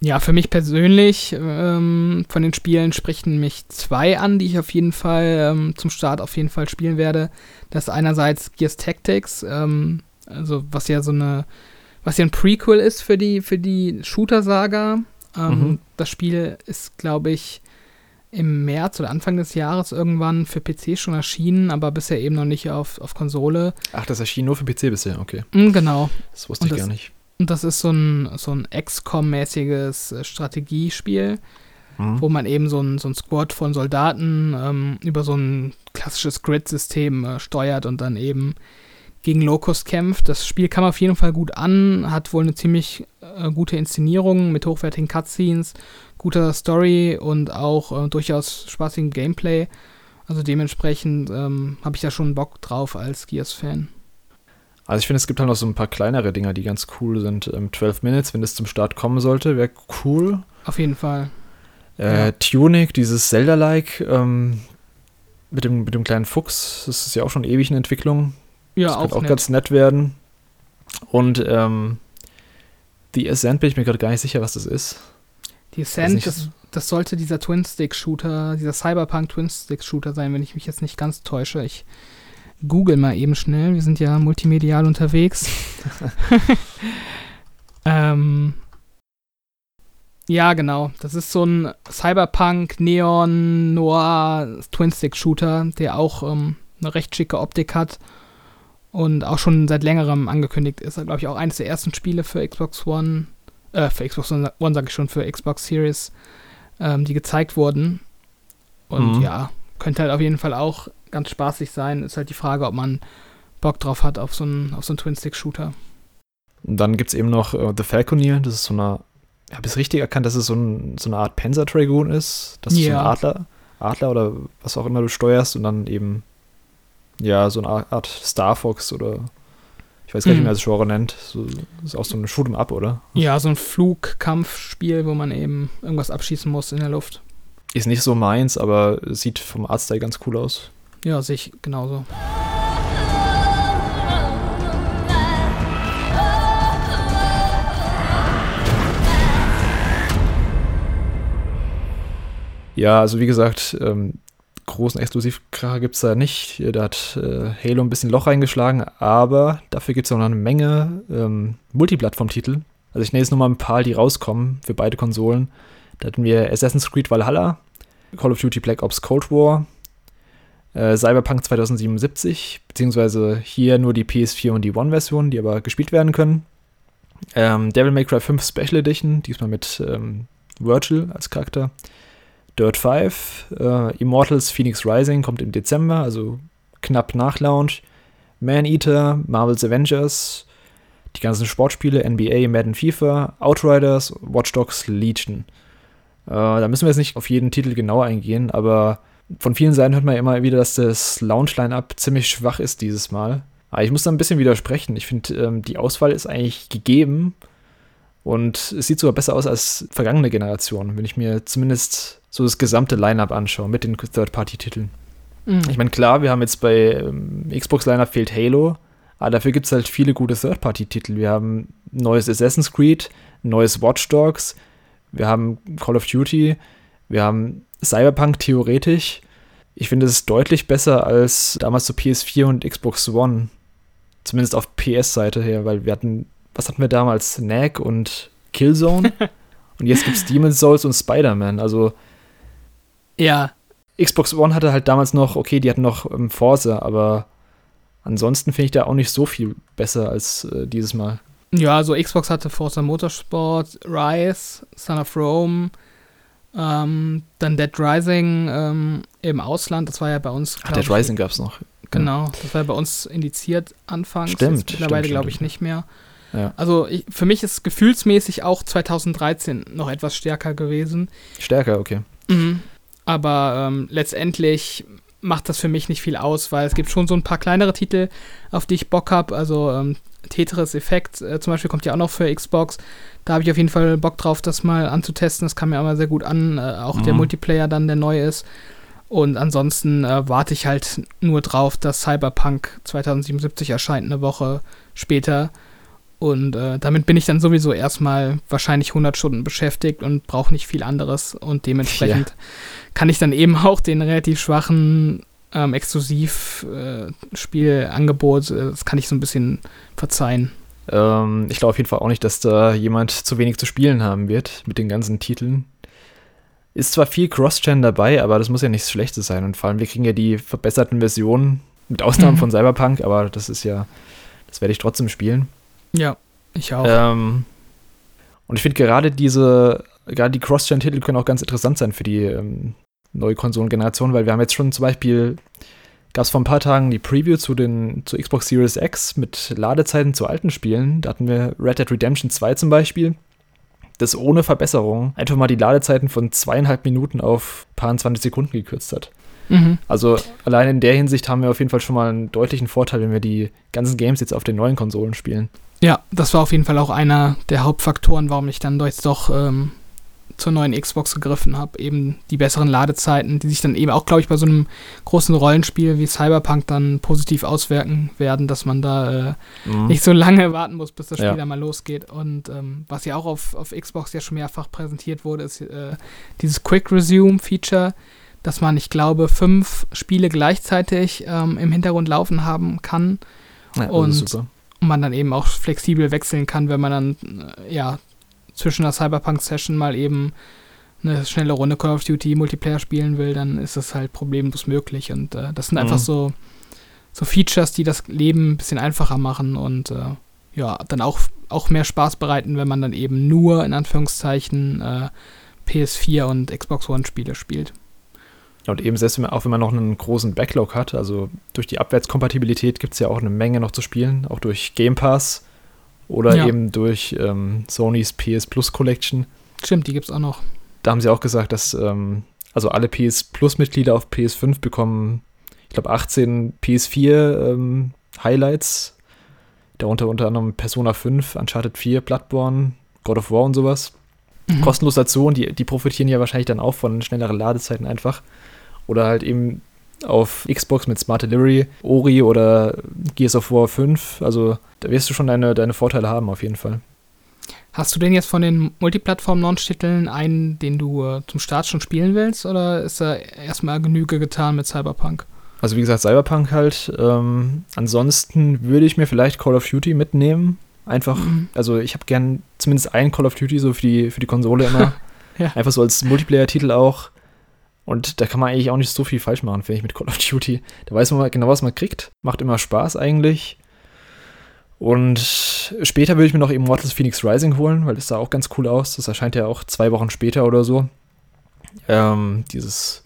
Ja, für mich persönlich ähm, von den Spielen sprechen mich zwei an, die ich auf jeden Fall ähm, zum Start auf jeden Fall spielen werde. Das ist einerseits Gears Tactics, ähm, also was ja so eine, was ja ein Prequel ist für die, für die Shooter-Saga. Ähm, mhm. Das Spiel ist, glaube ich, im März oder Anfang des Jahres irgendwann für PC schon erschienen, aber bisher eben noch nicht auf, auf Konsole. Ach, das erschien nur für PC bisher, okay. Mm, genau. Das wusste und ich das, gar nicht. Und das ist so ein, so ein XCOM-mäßiges äh, Strategiespiel, mhm. wo man eben so ein, so ein Squad von Soldaten ähm, über so ein klassisches Grid-System äh, steuert und dann eben gegen Locust kämpft. Das Spiel kam auf jeden Fall gut an, hat wohl eine ziemlich äh, gute Inszenierung mit hochwertigen Cutscenes, guter Story und auch äh, durchaus spaßigem Gameplay. Also dementsprechend ähm, habe ich da schon Bock drauf als Gears-Fan. Also ich finde, es gibt halt noch so ein paar kleinere Dinger, die ganz cool sind. Ähm, 12 Minutes, wenn es zum Start kommen sollte, wäre cool. Auf jeden Fall. Äh, ja. Tunic, dieses Zelda-like ähm, mit, dem, mit dem kleinen Fuchs, das ist ja auch schon ewig in Entwicklung. Ja, das auch, auch nett. ganz nett werden. Und ähm, The Ascent bin ich mir gerade gar nicht sicher, was das ist. Die Ascent, das, das, sollte dieser Twin-Stick-Shooter, dieser Cyberpunk-Twin-Stick-Shooter sein, wenn ich mich jetzt nicht ganz täusche. Ich google mal eben schnell. Wir sind ja multimedial unterwegs. ähm, ja, genau. Das ist so ein Cyberpunk, Neon, Noir, Twin-Stick-Shooter, der auch ähm, eine recht schicke Optik hat und auch schon seit längerem angekündigt ist. Glaube ich auch eines der ersten Spiele für Xbox One, äh, für Xbox One, sage ich schon, für Xbox Series, ähm, die gezeigt wurden. Und mhm. ja, könnte halt auf jeden Fall auch ganz spaßig sein. Ist halt die Frage, ob man Bock drauf hat auf so einen, auf so einen Twin-Stick-Shooter. Dann gibt es eben noch äh, The Falconeer, das ist so eine, ich habe es richtig erkannt, dass es so, ein, so eine Art Panzer Dragoon ist, dass ja. du so ein Adler, Adler oder was auch immer du steuerst und dann eben ja, so eine Art Star Fox oder ich weiß gar nicht, wie man das Genre nennt. So, ist auch so ein Shoot'em Up, oder? Ja, so ein Flugkampfspiel, wo man eben irgendwas abschießen muss in der Luft. Ist nicht so meins, aber sieht vom Artstyle ganz cool aus. Ja, sehe ich genauso. Ja, also wie gesagt, ähm, großen Exklusivkracher gibt es da nicht. Da hat äh, Halo ein bisschen Loch reingeschlagen, aber dafür gibt es noch eine Menge ähm, Multiplattform-Titel. Also ich nenne jetzt nur mal ein paar, die rauskommen für beide Konsolen. Da hatten wir Assassin's Creed Valhalla, Call of Duty Black Ops Cold War, äh, Cyberpunk 2077, beziehungsweise hier nur die PS4 und die One-Version, die aber gespielt werden können. Ähm, Devil May Cry 5 Special Edition, diesmal mit ähm, Virgil als Charakter. Dirt 5, äh, Immortals Phoenix Rising kommt im Dezember, also knapp nach Launch. Man Eater, Marvel's Avengers, die ganzen Sportspiele, NBA, Madden FIFA, Outriders, Watch Dogs, Legion. Äh, da müssen wir jetzt nicht auf jeden Titel genau eingehen, aber von vielen Seiten hört man immer wieder, dass das Launch-Line-Up ziemlich schwach ist dieses Mal. Aber ich muss da ein bisschen widersprechen. Ich finde, ähm, die Auswahl ist eigentlich gegeben und es sieht sogar besser aus als vergangene Generationen, wenn ich mir zumindest so das gesamte Line-Up anschaue mit den Third-Party-Titeln. Mhm. Ich meine, klar, wir haben jetzt bei ähm, Xbox Line-Up fehlt Halo, aber dafür gibt es halt viele gute Third-Party-Titel. Wir haben neues Assassin's Creed, neues Watch Dogs, wir haben Call of Duty, wir haben Cyberpunk theoretisch. Ich finde, es ist deutlich besser als damals so PS4 und Xbox One. Zumindest auf PS-Seite her, weil wir hatten, was hatten wir damals? Knack und Killzone. und jetzt gibt es Demon's Souls und Spider-Man. Also ja. Xbox One hatte halt damals noch, okay, die hatten noch ähm, Forza, aber ansonsten finde ich da auch nicht so viel besser als äh, dieses Mal. Ja, also Xbox hatte Forza Motorsport, Rise, Son of Rome, ähm, dann Dead Rising ähm, im Ausland, das war ja bei uns. Ach, Dead Rising gab es noch. genau. Das war bei uns indiziert anfangs. Stimmt. mittlerweile glaube ich nicht mehr. Ja. Also ich, für mich ist gefühlsmäßig auch 2013 noch etwas stärker gewesen. Stärker, okay. Mhm. Aber ähm, letztendlich macht das für mich nicht viel aus, weil es gibt schon so ein paar kleinere Titel, auf die ich Bock habe. Also ähm, Tetris Effekt äh, zum Beispiel kommt ja auch noch für Xbox. Da habe ich auf jeden Fall Bock drauf, das mal anzutesten. Das kam mir aber sehr gut an. Äh, auch mhm. der Multiplayer dann, der neu ist. Und ansonsten äh, warte ich halt nur drauf, dass Cyberpunk 2077 erscheint, eine Woche später. Und äh, damit bin ich dann sowieso erstmal wahrscheinlich 100 Stunden beschäftigt und brauche nicht viel anderes. Und dementsprechend ja. Kann ich dann eben auch den relativ schwachen ähm, Exklusivspielangebot, äh, das kann ich so ein bisschen verzeihen. Ähm, ich glaube auf jeden Fall auch nicht, dass da jemand zu wenig zu spielen haben wird mit den ganzen Titeln. Ist zwar viel Cross-Gen dabei, aber das muss ja nichts Schlechtes sein. Und vor allem, wir kriegen ja die verbesserten Versionen, mit Ausnahme mhm. von Cyberpunk, aber das ist ja, das werde ich trotzdem spielen. Ja, ich auch. Ähm, und ich finde gerade diese, gerade die Cross-Gen-Titel können auch ganz interessant sein für die ähm, neue Konsolengeneration, weil wir haben jetzt schon zum Beispiel, gab es vor ein paar Tagen die Preview zu den, zu Xbox Series X mit Ladezeiten zu alten Spielen. Da hatten wir Red Dead Redemption 2 zum Beispiel, das ohne Verbesserung einfach mal die Ladezeiten von zweieinhalb Minuten auf paar 20 Sekunden gekürzt hat. Mhm. Also allein in der Hinsicht haben wir auf jeden Fall schon mal einen deutlichen Vorteil, wenn wir die ganzen Games jetzt auf den neuen Konsolen spielen. Ja, das war auf jeden Fall auch einer der Hauptfaktoren, warum ich dann jetzt doch ähm, zur neuen Xbox gegriffen habe. Eben die besseren Ladezeiten, die sich dann eben auch, glaube ich, bei so einem großen Rollenspiel wie Cyberpunk dann positiv auswirken werden, dass man da äh, mhm. nicht so lange warten muss, bis das Spiel ja. dann mal losgeht. Und ähm, was ja auch auf, auf Xbox ja schon mehrfach präsentiert wurde, ist äh, dieses Quick Resume Feature, dass man, ich glaube, fünf Spiele gleichzeitig ähm, im Hintergrund laufen haben kann. Ja, und man dann eben auch flexibel wechseln kann, wenn man dann äh, ja zwischen der Cyberpunk-Session mal eben eine schnelle Runde Call of Duty Multiplayer spielen will, dann ist das halt problemlos möglich. Und äh, das sind mhm. einfach so, so Features, die das Leben ein bisschen einfacher machen und äh, ja, dann auch, auch mehr Spaß bereiten, wenn man dann eben nur in Anführungszeichen äh, PS4 und Xbox One Spiele spielt. Und eben selbst wenn man, auch wenn man noch einen großen Backlog hat, also durch die Abwärtskompatibilität gibt es ja auch eine Menge noch zu spielen, auch durch Game Pass oder ja. eben durch ähm, Sonys PS Plus Collection. Stimmt, die gibt es auch noch. Da haben sie auch gesagt, dass ähm, also alle PS Plus Mitglieder auf PS5 bekommen, ich glaube 18 PS4 ähm, Highlights, darunter unter anderem Persona 5, Uncharted 4, Bloodborne, God of War und sowas. Mhm. Kostenlos dazu und die, die profitieren ja wahrscheinlich dann auch von schnelleren Ladezeiten einfach. Oder halt eben auf Xbox mit Smart Delivery, Ori oder Gears of War 5. Also da wirst du schon deine, deine Vorteile haben, auf jeden Fall. Hast du denn jetzt von den Multiplattform-Launch-Titeln einen, den du äh, zum Start schon spielen willst? Oder ist da erstmal Genüge getan mit Cyberpunk? Also wie gesagt, Cyberpunk halt. Ähm, ansonsten würde ich mir vielleicht Call of Duty mitnehmen. Einfach, mhm. also ich habe gern zumindest einen Call of Duty so für die, für die Konsole immer. ja. Einfach so als Multiplayer-Titel auch. Und da kann man eigentlich auch nicht so viel falsch machen, finde ich, mit Call of Duty. Da weiß man genau, was man kriegt. Macht immer Spaß eigentlich. Und später würde ich mir noch Immortals Phoenix Rising holen, weil das sah auch ganz cool aus. Das erscheint ja auch zwei Wochen später oder so. Ähm, dieses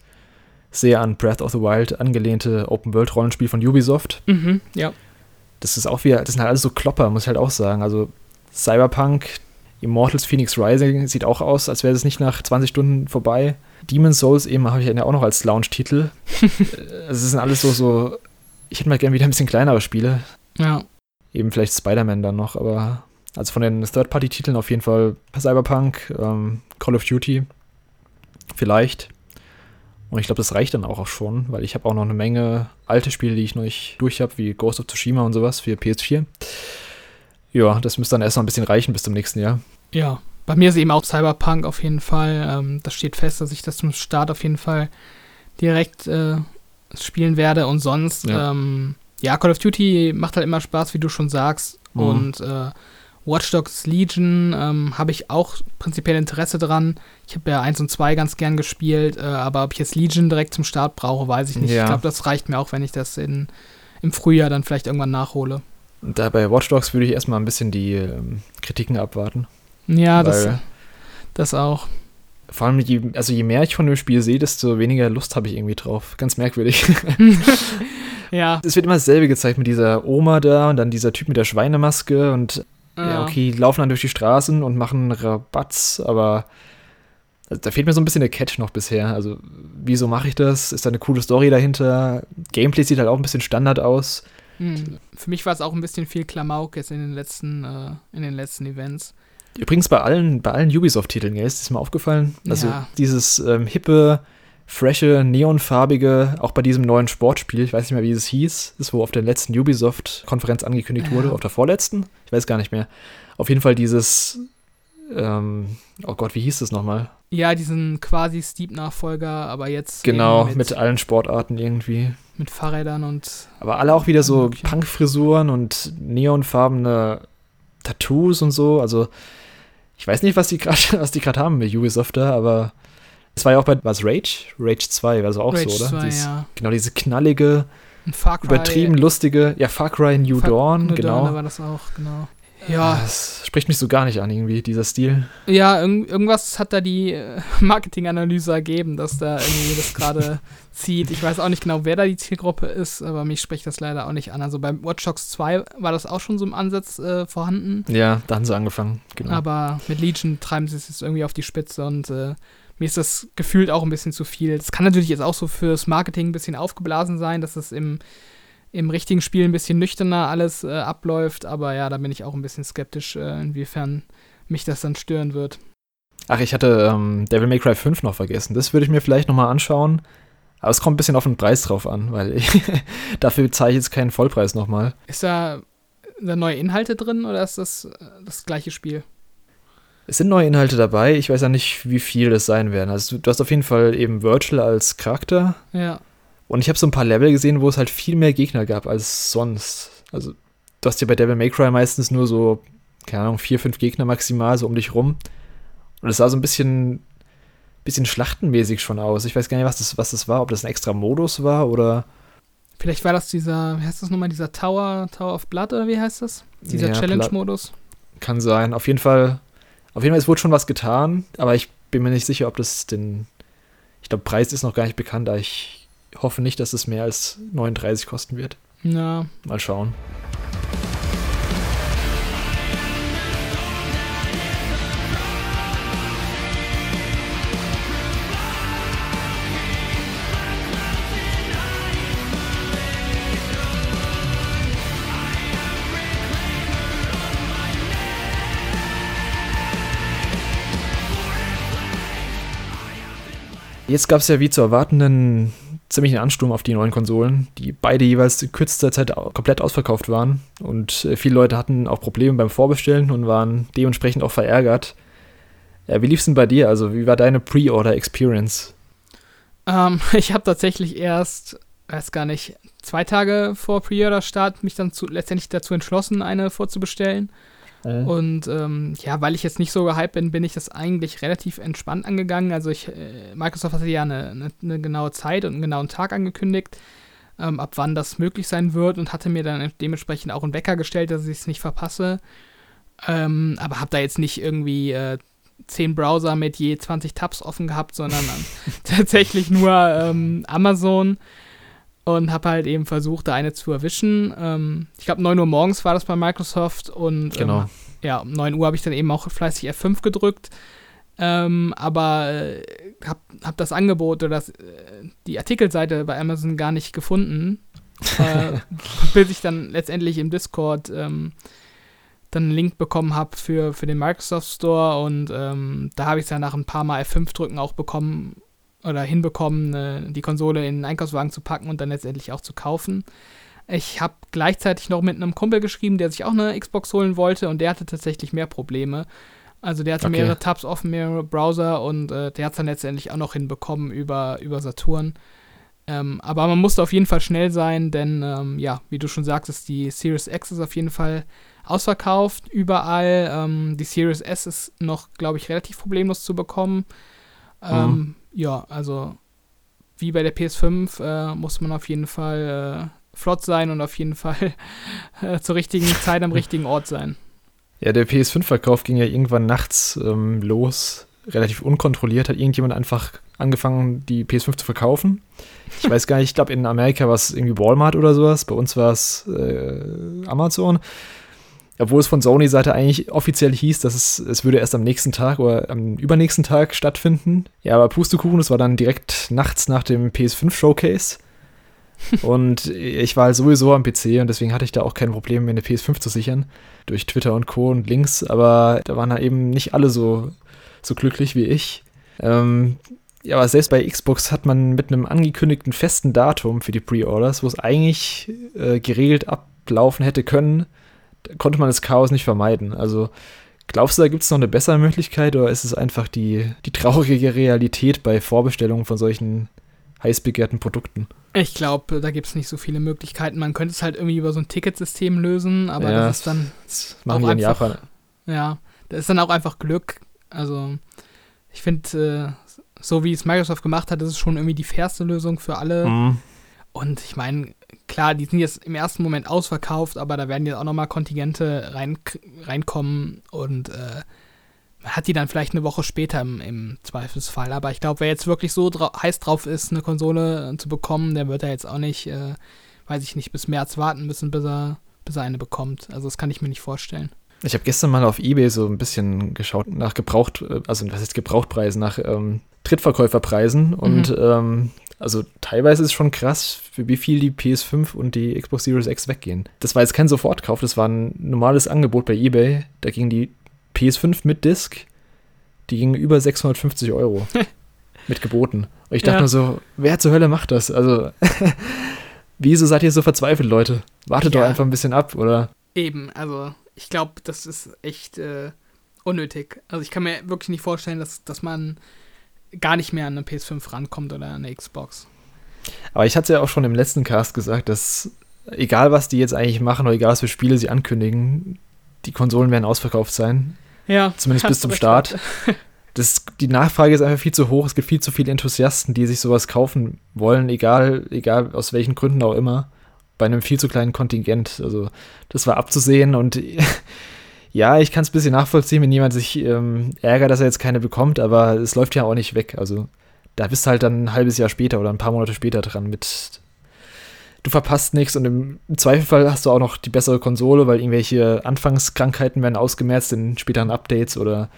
sehr an Breath of the Wild angelehnte Open-World-Rollenspiel von Ubisoft. Mhm, ja. Das ist auch wieder, das sind halt alles so Klopper, muss ich halt auch sagen. Also Cyberpunk, Immortals Phoenix Rising sieht auch aus, als wäre es nicht nach 20 Stunden vorbei. Demon's Souls eben habe ich ja auch noch als Launch-Titel. Es sind alles so, so, ich hätte mal gerne wieder ein bisschen kleinere Spiele. Ja. Eben vielleicht Spider-Man dann noch, aber also von den Third-Party-Titeln auf jeden Fall Cyberpunk, ähm, Call of Duty, vielleicht. Und ich glaube, das reicht dann auch schon, weil ich habe auch noch eine Menge alte Spiele, die ich noch nicht durch habe, wie Ghost of Tsushima und sowas für PS4. Ja, das müsste dann erst noch ein bisschen reichen bis zum nächsten Jahr. Ja, bei mir ist eben auch Cyberpunk auf jeden Fall. Ähm, das steht fest, dass ich das zum Start auf jeden Fall direkt äh, spielen werde. Und sonst, ja. Ähm, ja. Call of Duty macht halt immer Spaß, wie du schon sagst. Mhm. Und äh, Watch Dogs Legion ähm, habe ich auch prinzipiell Interesse dran. Ich habe ja 1 und 2 ganz gern gespielt, äh, aber ob ich jetzt Legion direkt zum Start brauche, weiß ich nicht. Ja. Ich glaube, das reicht mir auch, wenn ich das in, im Frühjahr dann vielleicht irgendwann nachhole. Da bei Watch Dogs würde ich erstmal ein bisschen die ähm, Kritiken abwarten. Ja, das, das auch. Vor allem, je, also je mehr ich von dem Spiel sehe, desto weniger Lust habe ich irgendwie drauf. Ganz merkwürdig. ja. Es wird immer dasselbe gezeigt mit dieser Oma da und dann dieser Typ mit der Schweinemaske und ja, Ja. okay, die laufen dann durch die Straßen und machen Rabatz, aber also, da fehlt mir so ein bisschen der Catch noch bisher. Also, wieso mache ich das? Ist da eine coole Story dahinter? Gameplay sieht halt auch ein bisschen Standard aus. Hm. Für mich war es auch ein bisschen viel Klamauk jetzt in den letzten, äh, in den letzten Events. Übrigens bei allen, bei allen Ubisoft-Titeln, ja, ist das mal aufgefallen? Also Ja. dieses ähm, hippe, frische, neonfarbige, auch bei diesem neuen Sportspiel, ich weiß nicht mehr, wie es hieß, das wo auf der letzten Ubisoft-Konferenz angekündigt Ja. wurde, auf der vorletzten? Ich weiß gar nicht mehr. Auf jeden Fall dieses, ähm, oh Gott, wie hieß das nochmal? Ja, diesen quasi Steep-Nachfolger, aber jetzt Genau, mit, mit, allen Sportarten irgendwie. mit Fahrrädern und Aber alle auch wieder so. Punk-Frisuren und neonfarbene Tattoos und so. Also, ich weiß nicht, was die gerade was die gerade haben mit Ubisoft da, aber es war ja auch bei was Rage? Rage 2, war so auch Rage so, oder? 2, Dies- ja. Genau, diese knallige, Far Cry. übertrieben lustige, ja, Far Cry New Far- Dawn, New genau. Da war das auch, genau. Ja, das spricht mich so gar nicht an, irgendwie, dieser Stil. ja irg irgendwas hat da die äh, Marketinganalyse ergeben, dass da irgendwie das gerade zieht. Ich weiß auch nicht genau, wer da die Zielgruppe ist, aber mich spricht das leider auch nicht an. Also beim Watch Dogs 2 war das auch schon so im Ansatz äh, vorhanden. Ja, da haben sie angefangen, genau. Aber mit Legion treiben sie es jetzt irgendwie auf die Spitze und äh, mir ist das gefühlt auch ein bisschen zu viel. Das kann natürlich jetzt auch so fürs Marketing ein bisschen aufgeblasen sein, dass es im, im richtigen Spiel ein bisschen nüchterner alles äh, abläuft, aber ja, da bin ich auch ein bisschen skeptisch, äh, inwiefern mich das dann stören wird. Ach, ich hatte ähm, Devil May Cry 5 noch vergessen. Das würde ich mir vielleicht nochmal anschauen. Aber es kommt ein bisschen auf den Preis drauf an, weil ich, dafür zahle ich jetzt keinen Vollpreis nochmal. Ist da, da neue Inhalte drin oder ist das äh, das gleiche Spiel? Es sind neue Inhalte dabei. Ich weiß ja nicht, wie viel das sein werden. Also du, du hast auf jeden Fall eben Virtual als Charakter. Ja. Und ich habe so ein paar Level gesehen, wo es halt viel mehr Gegner gab als sonst. Also du hast ja bei Devil May Cry meistens nur so, keine Ahnung, vier, fünf Gegner maximal so um dich rum. Und es sah so ein bisschen, bisschen schlachtenmäßig schon aus. Ich weiß gar nicht, was das, was das war, ob das ein extra Modus war oder. Vielleicht war das dieser, wie heißt das nochmal, dieser Tower, Tower of Blood oder wie heißt das? Dieser Ja, Challenge-Modus? Kann sein. Auf jeden Fall, auf jeden Fall, es wurde schon was getan, aber ich bin mir nicht sicher, ob das den. Ich glaube, Preis ist noch gar nicht bekannt, da ich hoffe nicht, dass es mehr als 39 kosten wird. Ja. Mal schauen. Jetzt gab es ja wie zu erwarten einen ziemlichen Ansturm auf die neuen Konsolen, die beide jeweils in kürzester Zeit komplett ausverkauft waren. Und äh, viele Leute hatten auch Probleme beim Vorbestellen und waren dementsprechend auch verärgert. Ja, wie lief's denn bei dir? Also, wie war deine Pre-Order-Experience? Ähm, ich habe tatsächlich erst, weiß gar nicht, zwei Tage vor Pre-Order-Start mich dann zu, letztendlich dazu entschlossen, eine vorzubestellen. Und ähm, ja, weil ich jetzt nicht so gehypt bin, bin ich das eigentlich relativ entspannt angegangen. Also ich, äh, Microsoft hatte ja eine, eine, eine genaue Zeit und einen genauen Tag angekündigt, ähm, ab wann das möglich sein wird und hatte mir dann dementsprechend auch einen Wecker gestellt, dass ich es nicht verpasse. Ähm, aber habe da jetzt nicht irgendwie äh, zehn Browser mit je 20 Tabs offen gehabt, sondern ähm, tatsächlich nur ähm, Amazon und habe halt eben versucht, da eine zu erwischen. Ähm, ich glaube, 9 Uhr morgens war das bei Microsoft und Genau. ähm, ja, um 9 Uhr habe ich dann eben auch fleißig F5 gedrückt. Ähm, aber äh, habe hab das Angebot oder das, äh, die Artikelseite bei Amazon gar nicht gefunden, äh, bis ich dann letztendlich im Discord ähm, dann einen Link bekommen habe für, für den Microsoft Store und ähm, da habe ich es dann nach ein paar Mal F5 drücken auch bekommen oder hinbekommen, äh, die Konsole in den Einkaufswagen zu packen und dann letztendlich auch zu kaufen. Ich habe gleichzeitig noch mit einem Kumpel geschrieben, der sich auch eine Xbox holen wollte und der hatte tatsächlich mehr Probleme. Also der hatte Okay. mehrere Tabs offen, mehrere Browser und äh, der hat es dann letztendlich auch noch hinbekommen über, über Saturn. Ähm, aber man musste auf jeden Fall schnell sein, denn ähm, ja, wie du schon sagtest, die Series X ist auf jeden Fall ausverkauft überall. Ähm, die Series S ist noch, glaube ich, relativ problemlos zu bekommen. Ähm, Mhm. Ja, also wie bei der PS5 äh, muss man auf jeden Fall äh, flott sein und auf jeden Fall äh, zur richtigen Zeit am richtigen Ort sein. Ja, der PS5-Verkauf ging ja irgendwann nachts ähm, los. relativ unkontrolliert, hat irgendjemand einfach angefangen, die PS5 zu verkaufen. Ich weiß gar nicht, ich glaube in Amerika war es irgendwie Walmart oder sowas, bei uns war es äh, Amazon. Obwohl es von Sony-Seite eigentlich offiziell hieß, dass es, es würde erst am nächsten Tag oder am übernächsten Tag stattfinden. Ja, aber Pustekuchen, es war dann direkt nachts nach dem PS5-Showcase. und ich war halt sowieso am PC und deswegen hatte ich da auch kein Problem, mir eine PS5 zu sichern. Durch Twitter und Co. und Links. Aber da waren da eben nicht alle so, so glücklich wie ich. Ähm, ja, aber selbst bei Xbox hat man mit einem angekündigten festen Datum für die Pre-Orders, wo es eigentlich äh, geregelt ablaufen hätte können, konnte man das Chaos nicht vermeiden. Also glaubst du, da gibt es noch eine bessere Möglichkeit oder ist es einfach die, die traurige Realität bei Vorbestellungen von solchen heiß begehrten Produkten? Ich glaube, da gibt es nicht so viele Möglichkeiten. Man könnte es halt irgendwie über so ein Ticketsystem lösen, aber ja, das ist dann. Das machen die in einfach, Japan. Ja, das ist dann auch einfach Glück. Also, ich finde, äh, so wie es Microsoft gemacht hat, ist es schon irgendwie die fairste Lösung für alle. Mhm. Und ich meine, klar, die sind jetzt im ersten Moment ausverkauft, aber da werden jetzt auch nochmal Kontingente rein, reinkommen und äh, man hat die dann vielleicht eine Woche später im, im Zweifelsfall. Aber ich glaube, wer jetzt wirklich so dra heiß drauf ist, eine Konsole zu bekommen, der wird da jetzt auch nicht, äh, weiß ich nicht, bis März warten müssen, bis er, bis er eine bekommt. Also das kann ich mir nicht vorstellen. Ich habe gestern mal auf Ebay so ein bisschen geschaut nach Gebraucht, also was ist Gebrauchtpreisen, nach ähm, Drittverkäuferpreisen und mhm. ähm, also teilweise ist es schon krass, für wie viel die PS5 und die Xbox Series X weggehen. Das war jetzt kein Sofortkauf, das war ein normales Angebot bei eBay. Da ging die PS5 mit Disc, die ging über 650 Euro mit geboten. Und ich dachte ja. nur so, wer zur Hölle macht das? Also, wieso seid ihr so verzweifelt, Leute? Wartet ja. doch einfach ein bisschen ab, oder? Eben, also ich glaube, das ist echt äh, unnötig. Also ich kann mir wirklich nicht vorstellen, dass, dass man gar nicht mehr an eine PS5 rankommt oder an eine Xbox. Aber ich hatte ja auch schon im letzten Cast gesagt, dass egal was die jetzt eigentlich machen oder egal was für Spiele sie ankündigen, die Konsolen werden ausverkauft sein. Ja. Zumindest bis zum Start. Das, die Nachfrage ist einfach viel zu hoch. Es gibt viel zu viele Enthusiasten, die sich sowas kaufen wollen, egal, egal aus welchen Gründen auch immer. Bei einem viel zu kleinen Kontingent. Also, das war abzusehen und ja, ich kann es ein bisschen nachvollziehen, wenn jemand sich ähm, ärgert, dass er jetzt keine bekommt, aber es läuft ja auch nicht weg. Also da bist du halt dann ein halbes Jahr später oder ein paar Monate später dran mit. Du verpasst nichts und im, Zweifelfall hast du auch noch die bessere Konsole, weil irgendwelche Anfangskrankheiten werden ausgemerzt in späteren Updates oder